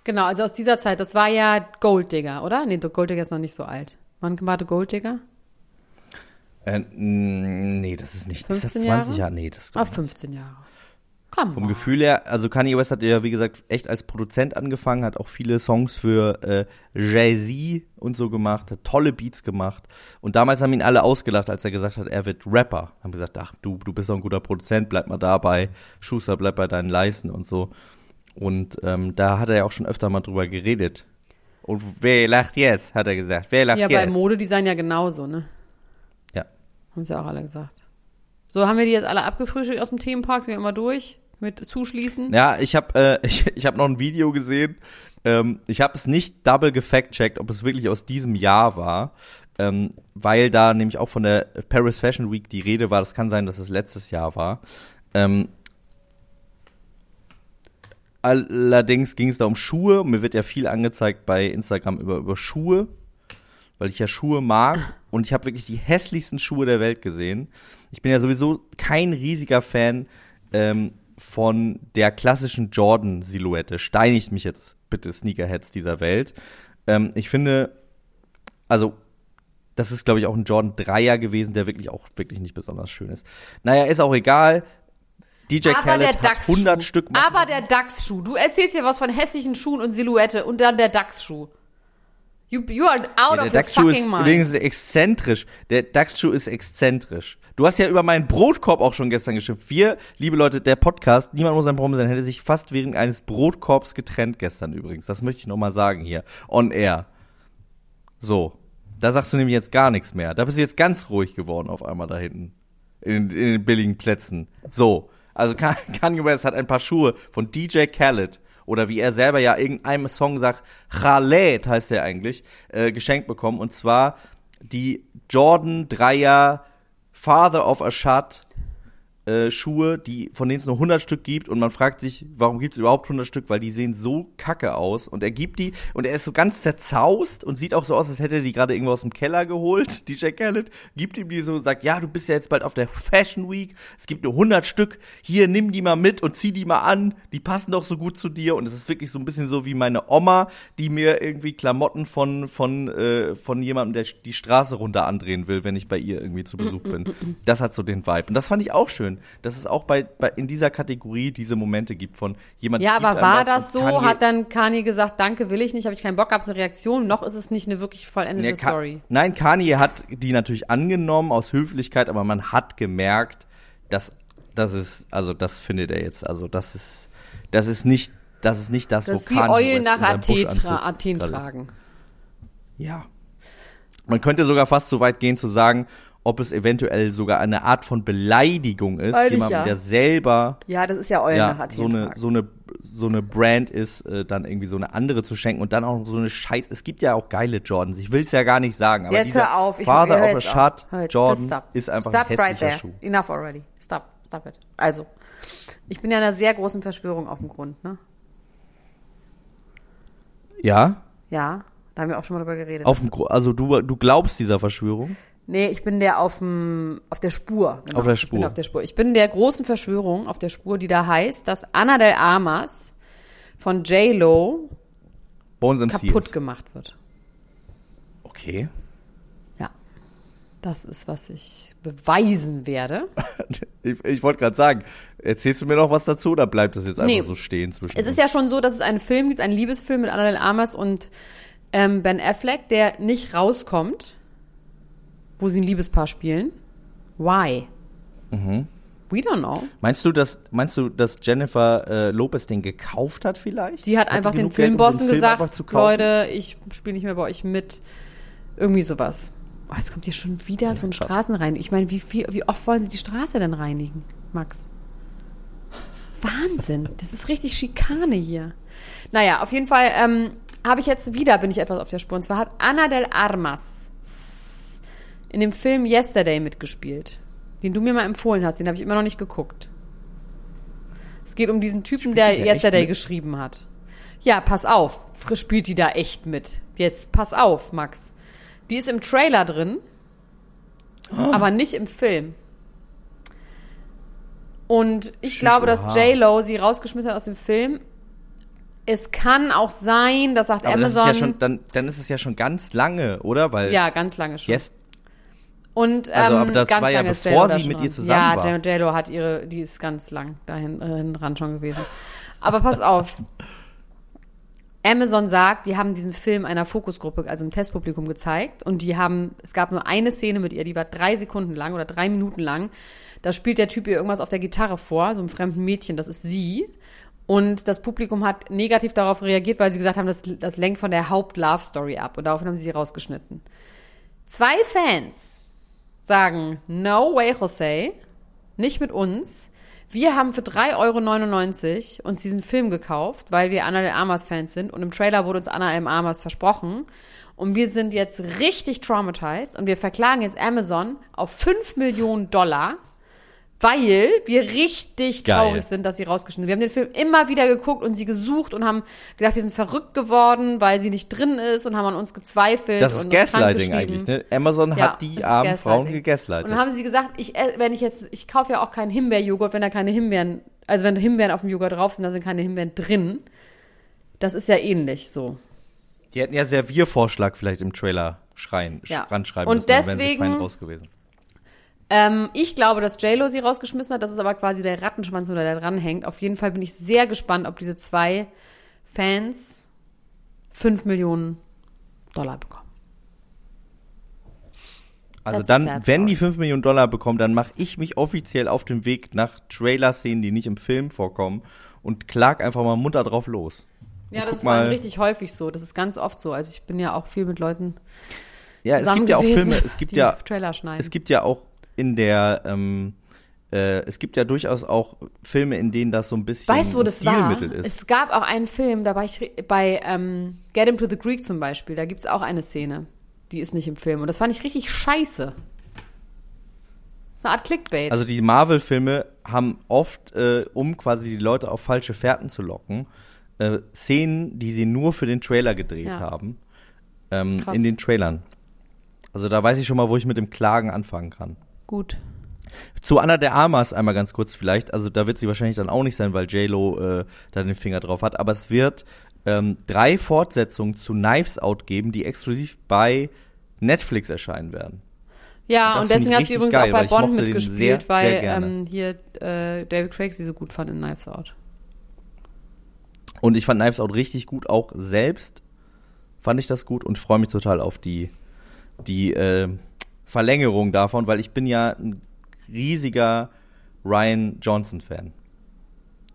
genau, also aus dieser Zeit, das war ja Golddigger, oder? Nee, Golddigger ist noch nicht so alt. Wann war der Golddigger? Äh, mm, nee, das ist nicht. Ist das 15 20 Jahre? Jahre? Nee, das Ah, 15 Jahre. Komm. Vom Gefühl her, also Kanye West hat ja, wie gesagt, echt als Produzent angefangen, hat auch viele Songs für äh, Jay-Z und so gemacht, hat tolle Beats gemacht. Und damals haben ihn alle ausgelacht, als er gesagt hat, er wird Rapper. Haben gesagt, ach, du, du bist doch ein guter Produzent, bleib mal dabei. Schuster, bleib bei deinen Leisten und so. Und ähm, da hat er ja auch schon öfter mal drüber geredet. Und wer lacht jetzt, hat er gesagt. Wer lacht Ja, bei jetzt? Modedesign ja genauso, ne? Ja. Haben sie auch alle gesagt. So, haben wir die jetzt alle abgefrühstückt aus dem Themenpark? Sind wir immer durch mit Zuschließen? Ja, ich habe äh, ich, ich hab noch ein Video gesehen. Ähm, ich habe es nicht double gefact-checkt, ob es wirklich aus diesem Jahr war, ähm, weil da nämlich auch von der Paris Fashion Week die Rede war. Das kann sein, dass es letztes Jahr war. Ähm, allerdings ging es da um Schuhe. Mir wird ja viel angezeigt bei Instagram über, über Schuhe, weil ich ja Schuhe mag. Und ich habe wirklich die hässlichsten Schuhe der Welt gesehen. Ich bin ja sowieso kein riesiger Fan ähm, von der klassischen Jordan-Silhouette. Steinigt mich jetzt bitte Sneakerheads dieser Welt. Ähm, ich finde, also das ist, glaube ich, auch ein Jordan 3er gewesen, der wirklich auch wirklich nicht besonders schön ist. Naja, ist auch egal. DJ Aber Khaled hat DAX-Schuh. 100 Stück Aber der DAX-Schuh. Du erzählst hier was von hässlichen Schuhen und Silhouette und dann der DAX-Schuh. You, you are out Ja, of der your fucking mind. übrigens exzentrisch. Der DAX-Schuh ist exzentrisch. Du hast ja über meinen Brotkorb auch schon gestern geschimpft. Wir, liebe Leute, der Podcast, niemand muss ein Problem sein, hätte sich fast während eines Brotkorbs getrennt gestern übrigens. Das möchte ich nochmal sagen hier. On air. So. Da sagst du nämlich jetzt gar nichts mehr. Da bist du jetzt ganz ruhig geworden auf einmal da hinten. In, in den billigen Plätzen. So. Also Ka- Kanye West hat ein paar Schuhe von DJ Khaled oder wie er selber ja irgendeinem Song sagt, Khaled heißt er eigentlich, äh, geschenkt bekommen. Und zwar die Jordan 3er Father of a Shot äh, Schuhe, die, von denen es nur 100 Stück gibt und man fragt sich, warum gibt es überhaupt 100 Stück, weil die sehen so kacke aus und er gibt die und er ist so ganz zerzaust und sieht auch so aus, als hätte er die gerade irgendwo aus dem Keller geholt, DJ Khaled, gibt ihm die so und sagt, ja, du bist ja jetzt bald auf der Fashion Week, es gibt nur 100 Stück, hier, nimm die mal mit und zieh die mal an, die passen doch so gut zu dir. Und es ist wirklich so ein bisschen so wie meine Oma, die mir irgendwie Klamotten von, von, äh, von jemandem, der die Straße runter andrehen will, wenn ich bei ihr irgendwie zu Besuch bin. Das hat so den Vibe. Und das fand ich auch schön, dass es auch bei, bei in dieser Kategorie diese Momente gibt von jemand Ja, aber war das so? Hat dann Kanye gesagt, danke, will ich nicht, habe ich keinen Bock, gab es eine Reaktion? Noch ist es nicht eine wirklich vollendete Nee, Story. Nein, Kanye hat die natürlich angenommen aus Höflichkeit, aber man hat gemerkt, dass das ist, also das findet er jetzt, also das ist, das ist nicht, das ist nicht das, Das wo Kanye Eulen nach Athen, tra Athen tragen. Ja. Man könnte sogar fast so weit gehen zu sagen, ob es eventuell sogar eine Art von Beleidigung ist, Eigentlich jemandem, ja. der selber Ja, das ist ja nach ja, so eine, so eine, so eine Brand ist, äh, dann irgendwie so eine andere zu schenken und dann auch so eine Scheiß. Es gibt ja auch geile Jordans. Ich will es ja gar nicht sagen, aber Jetzt dieser auf. Father hör of a Shot Jordan ist einfach stop ein hässlicher right there. Schuh. Enough already. Stop. Stop it. Also, ich bin ja einer sehr großen Verschwörung auf dem Grund, ne? Ja, Ja, da haben wir auch schon mal drüber geredet. auf dem, Gro- also du, du glaubst dieser Verschwörung? Nee, ich bin der auf, dem, auf der Spur. Genau. Auf der Ich Spur. bin auf der Spur. Ich bin der großen Verschwörung auf der Spur, die da heißt, dass Anna del Armas von J-Lo kaputt ist. gemacht wird. Okay. Ja. Das ist, was ich beweisen werde. Ich, ich wollte gerade sagen, erzählst du mir noch was dazu oder bleibt das jetzt einfach Nee. so stehen zwischen Es ist ja schon so, dass es einen Film gibt, einen Liebesfilm mit Anna del Armas und ähm, Ben Affleck, der nicht rauskommt, wo sie ein Liebespaar spielen. Why? Mhm. We don't know. Meinst du, dass meinst du, dass Jennifer äh, Lopez den gekauft hat vielleicht? Sie hat die einfach den Geld, um Filmbossen Film gesagt? Leute, ich spiele nicht mehr bei euch mit. Irgendwie sowas. Oh, jetzt kommt hier schon wieder so ein. Straßenrein. Ich meine, wie, viel, wie oft wollen sie die Straße denn reinigen, Max? Wahnsinn. Das ist richtig Schikane hier. Naja, auf jeden Fall ähm, habe ich jetzt wieder, bin ich etwas auf der Spur. Und zwar hat Anna del Armas in dem Film Yesterday mitgespielt. den du mir mal empfohlen hast. Den habe ich immer noch nicht geguckt. Es geht um diesen Typen, der echt Yesterday geschrieben hat. Ja, pass auf. Frisch spielt die da echt mit. Jetzt pass auf, Max. Die ist im Trailer drin, aber nicht im Film. Und ich Schisch, glaube, dass. J-Lo sie rausgeschmissen hat aus dem Film. Es kann auch sein, das sagt Aber das Amazon. ja schon, dann, dann ist es ja schon ganz lange, oder? Weil ja, ganz lange schon. Yes, Und ähm, Also, aber das ganz war ja bevor sie mit ihr zusammen ja, war. Ja, J.Lo hat ihre, die ist ganz lang dahin äh, dran schon gewesen. Aber pass auf. Amazon sagt, die haben diesen Film einer Fokusgruppe, also im Testpublikum gezeigt und die haben, es gab nur eine Szene mit ihr, die war drei Sekunden lang oder drei Minuten lang. Da spielt der Typ ihr irgendwas auf der Gitarre vor, so einem fremden Mädchen, das ist sie. Und das Publikum hat negativ darauf reagiert, weil sie gesagt haben, das, das lenkt von der Haupt-Love-Story ab. Und daraufhin haben sie sie rausgeschnitten. Zwei Fans sagen, no way, Jose, nicht mit uns. Wir haben für 3,99 Euro uns diesen Film gekauft, weil wir Anna de Armas Fans sind. Und im Trailer wurde uns Anna de Armas versprochen. Und wir sind jetzt richtig traumatized und wir verklagen jetzt Amazon auf 5 Millionen Dollar, weil wir richtig Geil. traurig sind, dass sie rausgeschnitten sind. Wir haben den Film immer wieder geguckt und sie gesucht und haben gedacht, wir sind verrückt geworden, weil sie nicht drin ist und haben an uns gezweifelt. das und ist Gaslighting eigentlich, ne? Amazon Ja, hat die armen. Frauen Und gegaslightet. dann haben sie gesagt, ich, wenn ich jetzt, ich kaufe ja auch keinen Himbeerjoghurt, wenn da keine Himbeeren, also wenn Himbeeren auf dem Joghurt drauf sind, da sind keine Himbeeren drin. Das ist ja ähnlich so. Die hätten ja Serviervorschlag vielleicht im Trailer schreien, Ja. ranschreiben Und müssen, dann wären sie deswegen- fein raus gewesen. Ähm, ich glaube, dass J-Lo sie rausgeschmissen hat. Das ist aber quasi der Rattenschwanz, oder der dran hängt. Auf jeden Fall bin ich sehr gespannt, ob diese zwei Fans 5 Millionen Dollar bekommen. Also That's dann, wenn die 5 Millionen Dollar bekommen, dann mache ich mich offiziell auf den Weg nach Trailer-Szenen, die nicht im Film vorkommen und klag einfach mal munter drauf los. Ja, das ist mal- richtig häufig so. Das ist ganz oft so. Also ich bin ja auch viel mit Leuten Ja, es gibt ja auch Filme, es gibt ja, Trailer schneiden. es gibt ja auch in der, ähm, äh, es gibt ja durchaus auch Filme, in denen das so ein bisschen Weißt wo ein das war? Stilmittel ist. Es gab auch einen Film, da war ich bei ähm, Get Him to the Greek zum Beispiel, da gibt es auch eine Szene, die ist nicht im Film. Und das fand ich richtig scheiße. Das ist eine Art Clickbait. Also die Marvel-Filme haben oft, äh, um quasi die Leute auf falsche Fährten zu locken, äh, Szenen, die sie nur für den Trailer gedreht Ja. haben, ähm, in den Trailern. Also da weiß ich schon mal, wo ich mit dem Klagen anfangen kann. Gut. Zu Anna der Armas einmal ganz kurz vielleicht. Also da wird sie wahrscheinlich dann auch nicht sein, weil J-Lo äh, da den Finger drauf hat. Aber es wird ähm, drei Fortsetzungen zu Knives Out geben, die exklusiv bei Netflix erscheinen werden. Ja, und find deswegen hat sie übrigens geil, auch bei Bond mitgespielt, sehr, weil sehr ähm, hier äh, David Craig sie so gut fand in Knives Out. Und ich fand Knives Out richtig gut, auch selbst fand ich das gut und freue mich total auf die, die äh, Verlängerung davon, weil ich bin ja ein riesiger Ryan Johnson-Fan.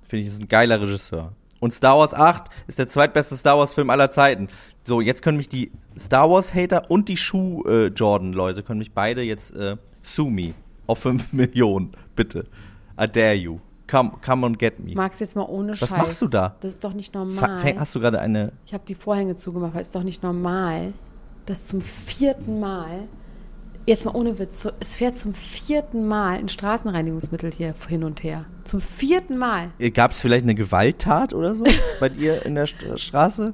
Finde ich, ist ein geiler Regisseur. Und Star Wars 8 ist der zweitbeste Star Wars-Film aller Zeiten. So, jetzt können mich die Star Wars-Hater und die Schuh-Jordan-Leute können mich beide jetzt äh, sue me auf 5 Millionen, bitte. I dare you. Come, come and get me. Magst jetzt mal ohne Was Scheiß. machst du da? Das ist doch nicht normal. fäng- Hast du gerade eine Ich habe die Vorhänge zugemacht, weil es ist doch nicht normal, dass zum vierten Mal, jetzt mal ohne Witz, es fährt zum vierten Mal ein Straßenreinigungsmittel hier hin und her. Zum vierten Mal. Gab es vielleicht eine Gewalttat oder so bei dir in der St Straße,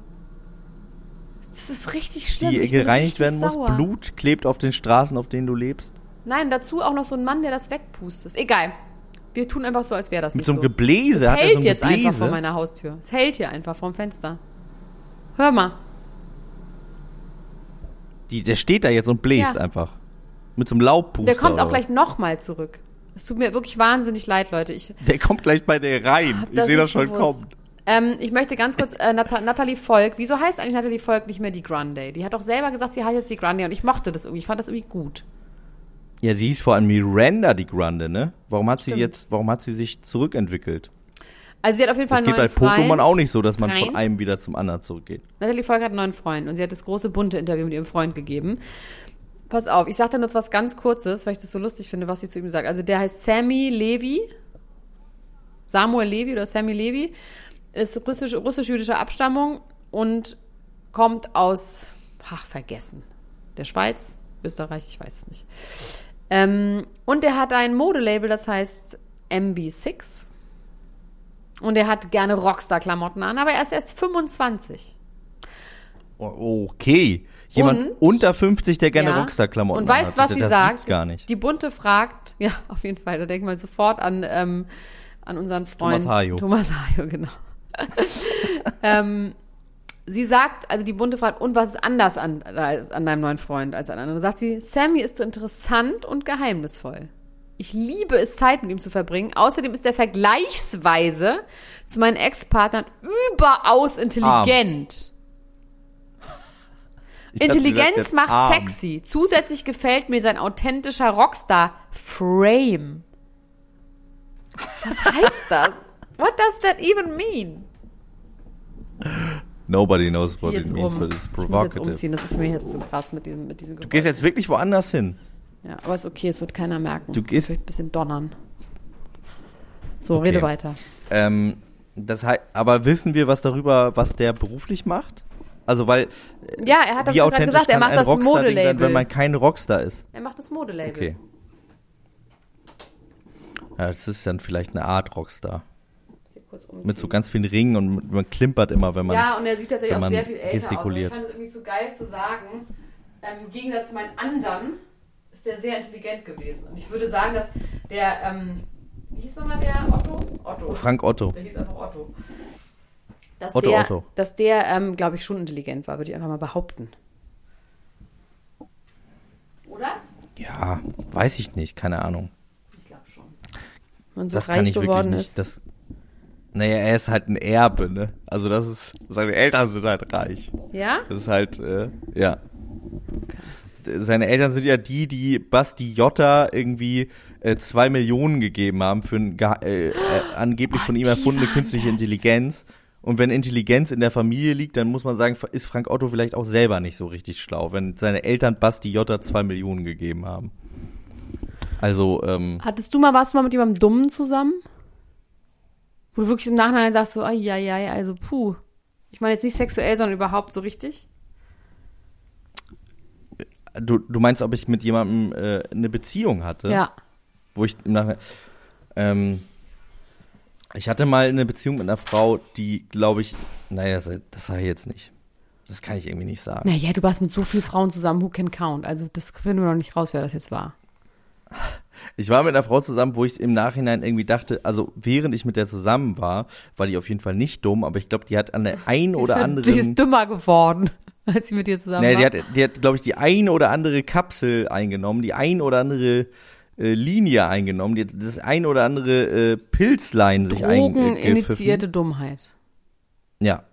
Das ist richtig schlimm. die gereinigt werden muss? sauer. Blut klebt auf den Straßen, auf denen du lebst? Nein, dazu auch noch so ein Mann, der das wegpustet. Egal. Wir tun einfach so, als wäre das Mit nicht so einem so. Gebläse? Es Hat er hält so ein jetzt einfach vor meiner Haustür. Es hält hier einfach vorm Fenster. Hör mal. Die, der steht da jetzt und bläst Ja. einfach. Mit so einem Laubpuster. Der kommt auch gleich nochmal zurück. Es tut mir wirklich wahnsinnig leid, Leute. Ich? Der kommt gleich bei dir rein. Ich sehe das schon gewusst. kommen. Ähm, ich möchte ganz kurz, äh, Nat Natalie Volk, wieso heißt eigentlich Natalie Volk nicht mehr die Grande? Die hat doch selber gesagt, sie heißt jetzt die Grande und ich mochte das irgendwie, ich fand das irgendwie gut. Ja, sie hieß vor allem Miranda die Grande, ne? Warum hat sie Stimmt. jetzt, warum hat sie sich zurückentwickelt? Also sie hat auf jeden Fall Das einen geht bei neuen Pokémon Freund. auch nicht so, dass man Nein. von einem wieder zum anderen zurückgeht. Natalie Volk hat einen neuen Freund und sie hat das große bunte Interview mit ihrem Freund gegeben. Pass auf, ich sag da nur was ganz Kurzes, weil ich das so lustig finde, was sie zu ihm sagt. Also der heißt Sammy Levi, Samuel Levi oder Sammy Levi, ist russisch- russisch-jüdischer Abstammung und kommt aus, ach, vergessen, der Schweiz, Österreich, ich weiß es nicht. Ähm, und er hat ein Modelabel, das heißt MB6. Und er hat gerne Rockstar-Klamotten an, aber er ist erst 25. O- Okay. Jemand Und- unter 50, der gerne Ja. Rockstar-Klamotten Und weißt was sie das sagt? gar nicht. Die Bunte fragt, ja, auf jeden Fall, da denkt man sofort an, ähm, an unseren Freund Thomas Hayo. Thomas Hayo, genau. ähm, sie sagt, also die Bunte fragt, und was ist anders an, an deinem neuen Freund als an anderen? Sagt sie, Sammy ist interessant und geheimnisvoll. Ich liebe es, Zeit mit ihm zu verbringen. Außerdem ist er vergleichsweise zu meinen Ex-Partnern überaus intelligent. Ich Intelligenz jetzt macht arm. sexy. Zusätzlich gefällt mir sein authentischer Rockstar-Frame. Was heißt das? What does that even mean? Nobody knows what it means, um. but it's Ich muss jetzt provocative. umziehen, das ist mir jetzt so krass mit diesem, mit diesem Du gehst jetzt wirklich woanders hin. Ja, aber ist okay, es wird keiner merken. Du gehst- Ich ein bisschen donnern. So, Okay. rede weiter. Ähm, das heißt, aber wissen wir was darüber, was der beruflich macht? Also, weil, Ja, er hat das wie authentisch gesagt, er macht das Rockstar-Ding sein, wenn Modelabel. man kein Rockstar ist? Er macht das Modelabel. Okay. Ja, das ist dann vielleicht eine Art Rockstar. Mit so ganz vielen Ringen und man klimpert immer, wenn man. Ja, und er sieht tatsächlich auch sehr viel älter gestikuliert. aus. Und ich fand es irgendwie so geil zu sagen, ähm, im Gegensatz zu meinen anderen ist der sehr intelligent gewesen. Und ich würde sagen, dass der, ähm, wie hieß nochmal der Otto? Otto. Frank Otto. Der hieß einfach Otto. Dass Otto, der, Otto. Dass der, ähm, glaube ich, schon intelligent war, würde ich einfach mal behaupten. Oder? Ja, weiß ich nicht, keine Ahnung. Ich glaube schon. Man so das reich kann ich wirklich geworden nicht. ist. Das, naja, er ist halt ein Erbe, ne? Also das ist, seine Eltern sind halt reich. Ja? Das ist halt, äh, ja. Seine Eltern sind ja die, die Basti Jotta irgendwie äh, zwei Millionen gegeben haben für ein äh, äh, angeblich von ihm erfundene künstliche das. Intelligenz. Und wenn Intelligenz in der Familie liegt, dann muss man sagen, ist Frank Otto vielleicht auch selber nicht so richtig schlau, wenn seine Eltern Basti Jotta zwei Millionen gegeben haben. Also, ähm, Hattest du mal, warst du mal mit jemandem Dummen zusammen? Wo du wirklich im Nachhinein sagst so, ai, ai, ai, also puh. Ich meine jetzt nicht sexuell, sondern überhaupt so richtig. du, du meinst, ob ich mit jemandem äh, eine Beziehung hatte? Ja. Wo ich im Nachhinein, ähm, ich hatte mal eine Beziehung mit einer Frau, die, glaube ich, naja, das, das sage ich jetzt nicht. Das kann ich irgendwie nicht sagen. Naja, du warst mit so vielen Frauen zusammen, who can count? Also das finden wir noch nicht raus, wer das jetzt war. Ich war mit einer Frau zusammen, wo ich im Nachhinein irgendwie dachte, also während ich mit der zusammen war, war die auf jeden Fall nicht dumm, aber ich glaube, die hat an der einen oder anderen. Die ist dümmer geworden, als sie mit dir zusammen Nee, war. die hat, die hat glaube ich, die ein oder andere Kapsel eingenommen, die ein oder andere äh, Linie eingenommen, die das ein oder andere äh, Pilzlein sich eingepfiffen. Drogeninitiierte Dummheit. Ja.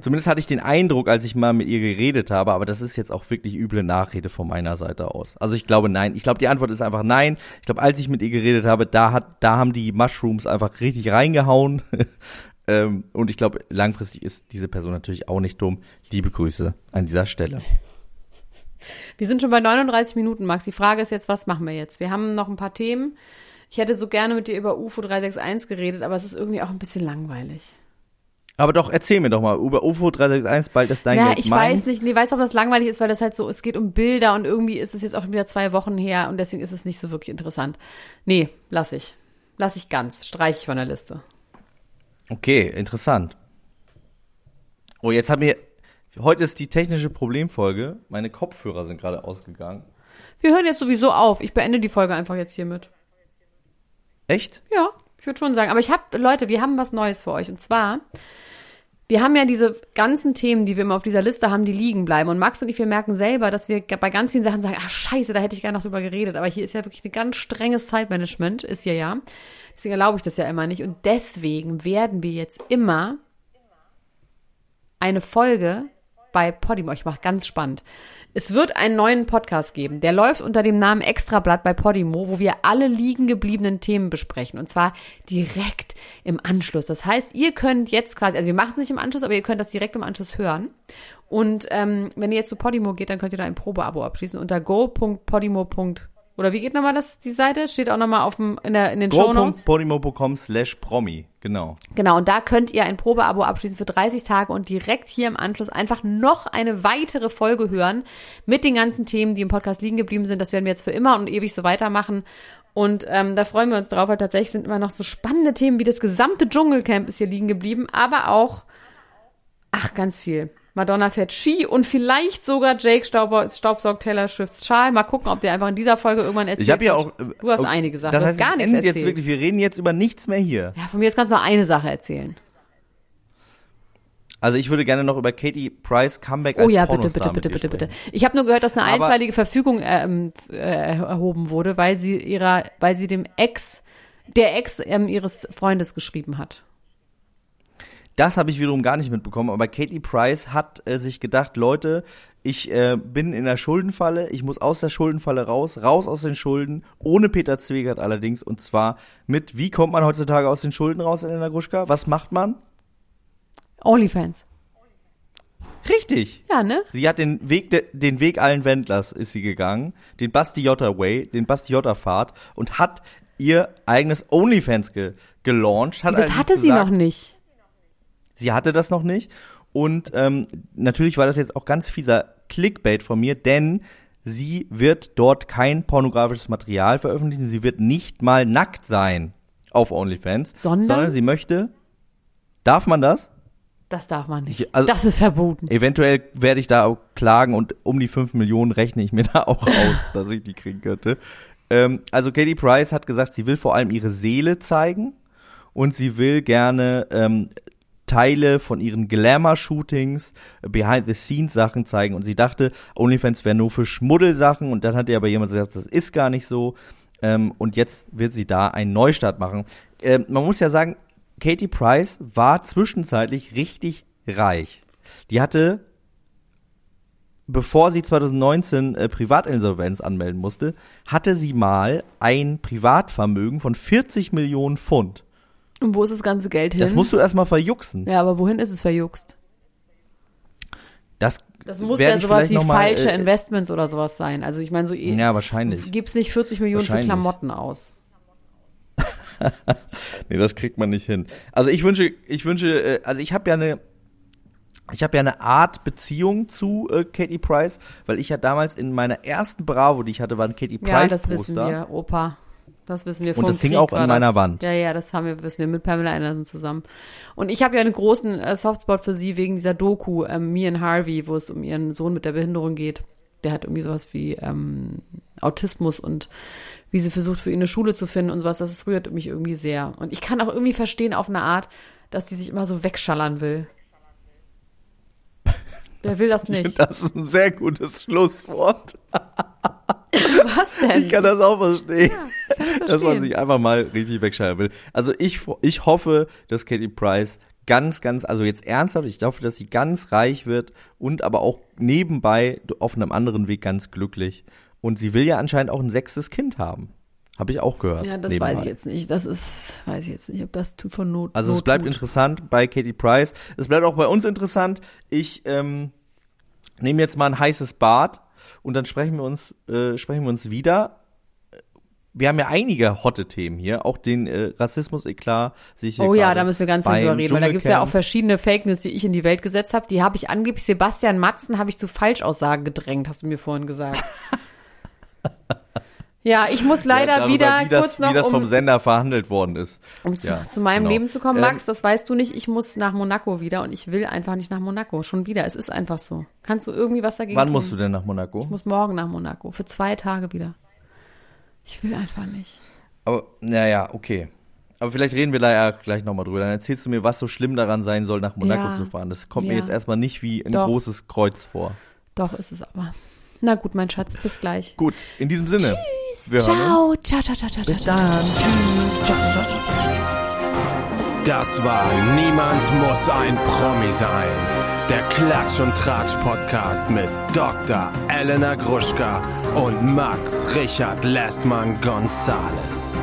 Zumindest hatte ich den Eindruck, als ich mal mit ihr geredet habe, aber das ist jetzt auch wirklich üble Nachrede von meiner Seite aus. Also ich glaube nein. Ich glaube, die Antwort ist einfach nein. Ich glaube, als ich mit ihr geredet habe, da hat, da haben die Mushrooms einfach richtig reingehauen. ähm, und ich glaube, langfristig ist diese Person natürlich auch nicht dumm. Liebe Grüße an dieser Stelle. Wir sind schon bei 39 Minuten, Max. Die Frage ist jetzt, was machen wir jetzt? Wir haben noch ein paar Themen. Ich hätte so gerne mit dir über UFO 361 geredet, aber es ist irgendwie auch ein bisschen langweilig. Aber doch, erzähl mir doch mal über UFO 361, bald ist dein Ja, Geld ich meins. weiß nicht, nee, weiß, ob das langweilig ist, weil das halt so, es geht um Bilder und irgendwie ist es jetzt auch schon wieder zwei Wochen her und deswegen ist es nicht so wirklich interessant. Nee, lass ich. Lass ich ganz. Streich ich von der Liste. Okay, interessant. Oh, jetzt haben wir, heute ist die technische Problemfolge. Meine Kopfhörer sind gerade ausgegangen. Wir hören jetzt sowieso auf. Ich beende die Folge einfach jetzt hiermit. Echt? Ja, ich würde schon sagen. Aber ich habe, Leute, wir haben was Neues für euch. Und zwar, wir haben ja diese ganzen Themen, die wir immer auf dieser Liste haben, die liegen bleiben. Und Max und ich, wir merken selber, dass wir bei ganz vielen Sachen sagen, ach scheiße, da hätte ich gerne noch drüber geredet. Aber hier ist ja wirklich ein ganz strenges Zeitmanagement, ist hier ja. Deswegen erlaube ich das ja immer nicht. Und deswegen werden wir jetzt immer eine Folge bei Podimo. Ich mache ganz spannend. Es wird einen neuen Podcast geben. Der läuft unter dem Namen Extrablatt bei Podimo, wo wir alle liegen gebliebenen Themen besprechen. Und zwar direkt im Anschluss. Das heißt, ihr könnt jetzt quasi, also wir machen es nicht im Anschluss, aber ihr könnt das direkt im Anschluss hören. Und ähm, wenn ihr jetzt zu Podimo geht, dann könnt ihr da ein Probeabo abschließen unter go.podimo.com Oder wie geht nochmal das, die Seite? Steht auch nochmal auf dem, in, der, in den Shownotes. go.podimo.com slash promi, genau. Genau, und da könnt ihr ein Probeabo abschließen für 30 Tage und direkt hier im Anschluss einfach noch eine weitere Folge hören mit den ganzen Themen, die im Podcast liegen geblieben sind. Das werden wir jetzt für immer und ewig so weitermachen. Und ähm, da freuen wir uns drauf, weil tatsächlich sind immer noch so spannende Themen wie das gesamte Dschungelcamp ist hier liegen geblieben, aber auch, ach, ganz viel. Madonna fährt Ski und vielleicht sogar Jake Staub staubsaugt Taylor Swifts Schal. Mal gucken, ob der einfach in dieser Folge irgendwann erzählt. Ich habe ja auch. äh, Du hast oh, einige Sachen. Das du heißt, hast gar nichts erzählt. jetzt wirklich. Wir reden jetzt über nichts mehr hier. ja, von mir jetzt kannst du nur eine Sache erzählen. Also ich würde gerne noch über Katie Price Comeback Oh als ja, bitte, bitte, bitte, bitte, bitte. Ich habe nur gehört, dass eine Aber- einstweilige Verfügung ähm, äh, erhoben wurde, weil sie ihrer, weil sie dem Ex, der Ex ähm, ihres Freundes geschrieben hat. Das habe ich wiederum gar nicht mitbekommen, aber Katie Price hat äh, sich gedacht, Leute, ich äh, bin in der Schuldenfalle, ich muss aus der Schuldenfalle raus, raus aus den Schulden, ohne Peter Zwegert allerdings, und zwar mit, wie kommt man heutzutage aus den Schulden raus, Elena Gruschka? Was macht man? Onlyfans. Richtig. Ja, ne? Sie hat den Weg, de, den Weg allen Wendlers ist sie gegangen, den Bastiotta Way, den Bastiotta Pfad und hat ihr eigenes Onlyfans ge, gelauncht. Hat Das hatte sie gesagt, noch nicht. Sie hatte das noch nicht. Und ähm, natürlich war das jetzt auch ganz fieser Clickbait von mir, denn sie wird dort kein pornografisches Material veröffentlichen. Sie wird nicht mal nackt sein auf OnlyFans, Sondern? sondern sie möchte. Darf man das? Das darf man nicht. Ich- also- das ist verboten. Eventuell werde ich da auch klagen und um die 5 Millionen rechne ich mir da auch aus, dass ich die kriegen könnte. Ähm, also Katie Price hat gesagt, sie will vor allem ihre Seele zeigen und sie will gerne ähm, Teile von ihren Glamour-Shootings, Behind-the-Scenes-Sachen zeigen und sie dachte, OnlyFans wäre nur für Schmuddelsachen und dann hat ihr aber jemand gesagt, das ist gar nicht so ähm, und jetzt wird sie da einen Neustart machen. Ähm, man muss ja sagen, Katie Price war zwischenzeitlich richtig reich. Die hatte, bevor sie 2019 äh, Privatinsolvenz anmelden musste, hatte sie mal ein Privatvermögen von 40 Millionen Pfund. Und wo ist das ganze Geld hin? Das musst du erstmal verjuxen. ja, aber wohin ist es verjuckst? Das, Das muss ja sowas wie mal, falsche äh, Investments oder sowas sein. Also ich meine, so Ja, wahrscheinlich. gibt's nicht 40 Millionen für. Klamotten aus. Nee, das kriegt man nicht hin. Also ich wünsche, ich wünsche, äh, also ich habe ja eine, ich habe ja eine Art Beziehung zu äh, Katie Price, weil ich ja damals in meiner ersten Bravo, die ich hatte, war ein Katie Price Ja, das wissen Poster. wir, Opa. Das wissen wir Und vom das hing Krieg auch an meiner das. Wand. Ja, ja, das haben wir, wissen wir mit Pamela Anderson zusammen. Und ich habe ja einen großen äh, Softspot für sie wegen dieser Doku, ähm, Me and Harvey, wo es um ihren Sohn mit der Behinderung geht. Der hat irgendwie sowas wie ähm, Autismus und wie sie versucht, für ihn eine Schule zu finden und sowas. Das rührt mich irgendwie sehr. Und ich kann auch irgendwie verstehen auf eine Art, dass die sich immer so wegschallern will. Wer will das Ich nicht? finde, das ist ein sehr gutes Schlusswort. Was denn? Ich kann das auch verstehen. Kann das dass man verstehen. sich einfach mal richtig wegschalten will. Also ich, ich hoffe, dass Katie Price ganz, ganz, also jetzt ernsthaft, ich hoffe, dass sie ganz reich wird und aber auch nebenbei auf einem anderen Weg ganz glücklich. Und sie will ja anscheinend auch ein sechstes Kind haben. Habe ich auch gehört. Ja, das nebenbei. weiß ich jetzt nicht. Das ist, weiß ich jetzt nicht, ob das tut von Not. Also es Not bleibt tut. interessant bei Katie Price. Es bleibt auch bei uns interessant. Ich ähm, nehme jetzt mal ein heißes Bad und dann sprechen wir uns, äh, sprechen wir uns wieder. Wir haben ja einige hotte Themen hier, auch den äh, Rassismus-Eklat sehe ich hier Oh ja, da müssen wir ganz drüber reden, weil da gibt's ja Dschungelcamp. auch verschiedene Fake News, die ich in die Welt gesetzt habe. Die habe ich angeblich, Sebastian Matzen habe ich zu Falschaussagen gedrängt, hast du mir vorhin gesagt. ja, ich muss leider Ja, wieder wie das, kurz noch, wie das vom um, Sender verhandelt worden ist. um zu, Ja, zu meinem genau. Leben zu kommen, Ähm, Max, das weißt du nicht, ich muss nach Monaco wieder und ich will einfach nicht nach Monaco, schon wieder, es ist einfach so. Kannst du irgendwie was dagegen Wann tun? musst du denn nach Monaco? Ich muss morgen nach Monaco, für zwei Tage wieder. Ich will einfach nicht. Aber, naja, okay. Aber vielleicht reden wir da ja gleich nochmal drüber. Dann erzählst du mir, was so schlimm daran sein soll, nach Monaco Ja. zu fahren. Das kommt mir jetzt erstmal nicht wie ein Doch. großes Kreuz vor. Doch, ist es aber. Na gut, mein Schatz, bis gleich. Gut, in diesem Sinne. Wir hören uns. Ciao, ciao, ciao, ciao, Bis ciao, dann. ciao. Tschüss. Ciao, ciao, ciao, ciao. Das war Niemand muss ein Promi sein. Der Klatsch und Tratsch Podcast mit Dr. Elena Gruschka und Max Richard Lessmann Gonzales.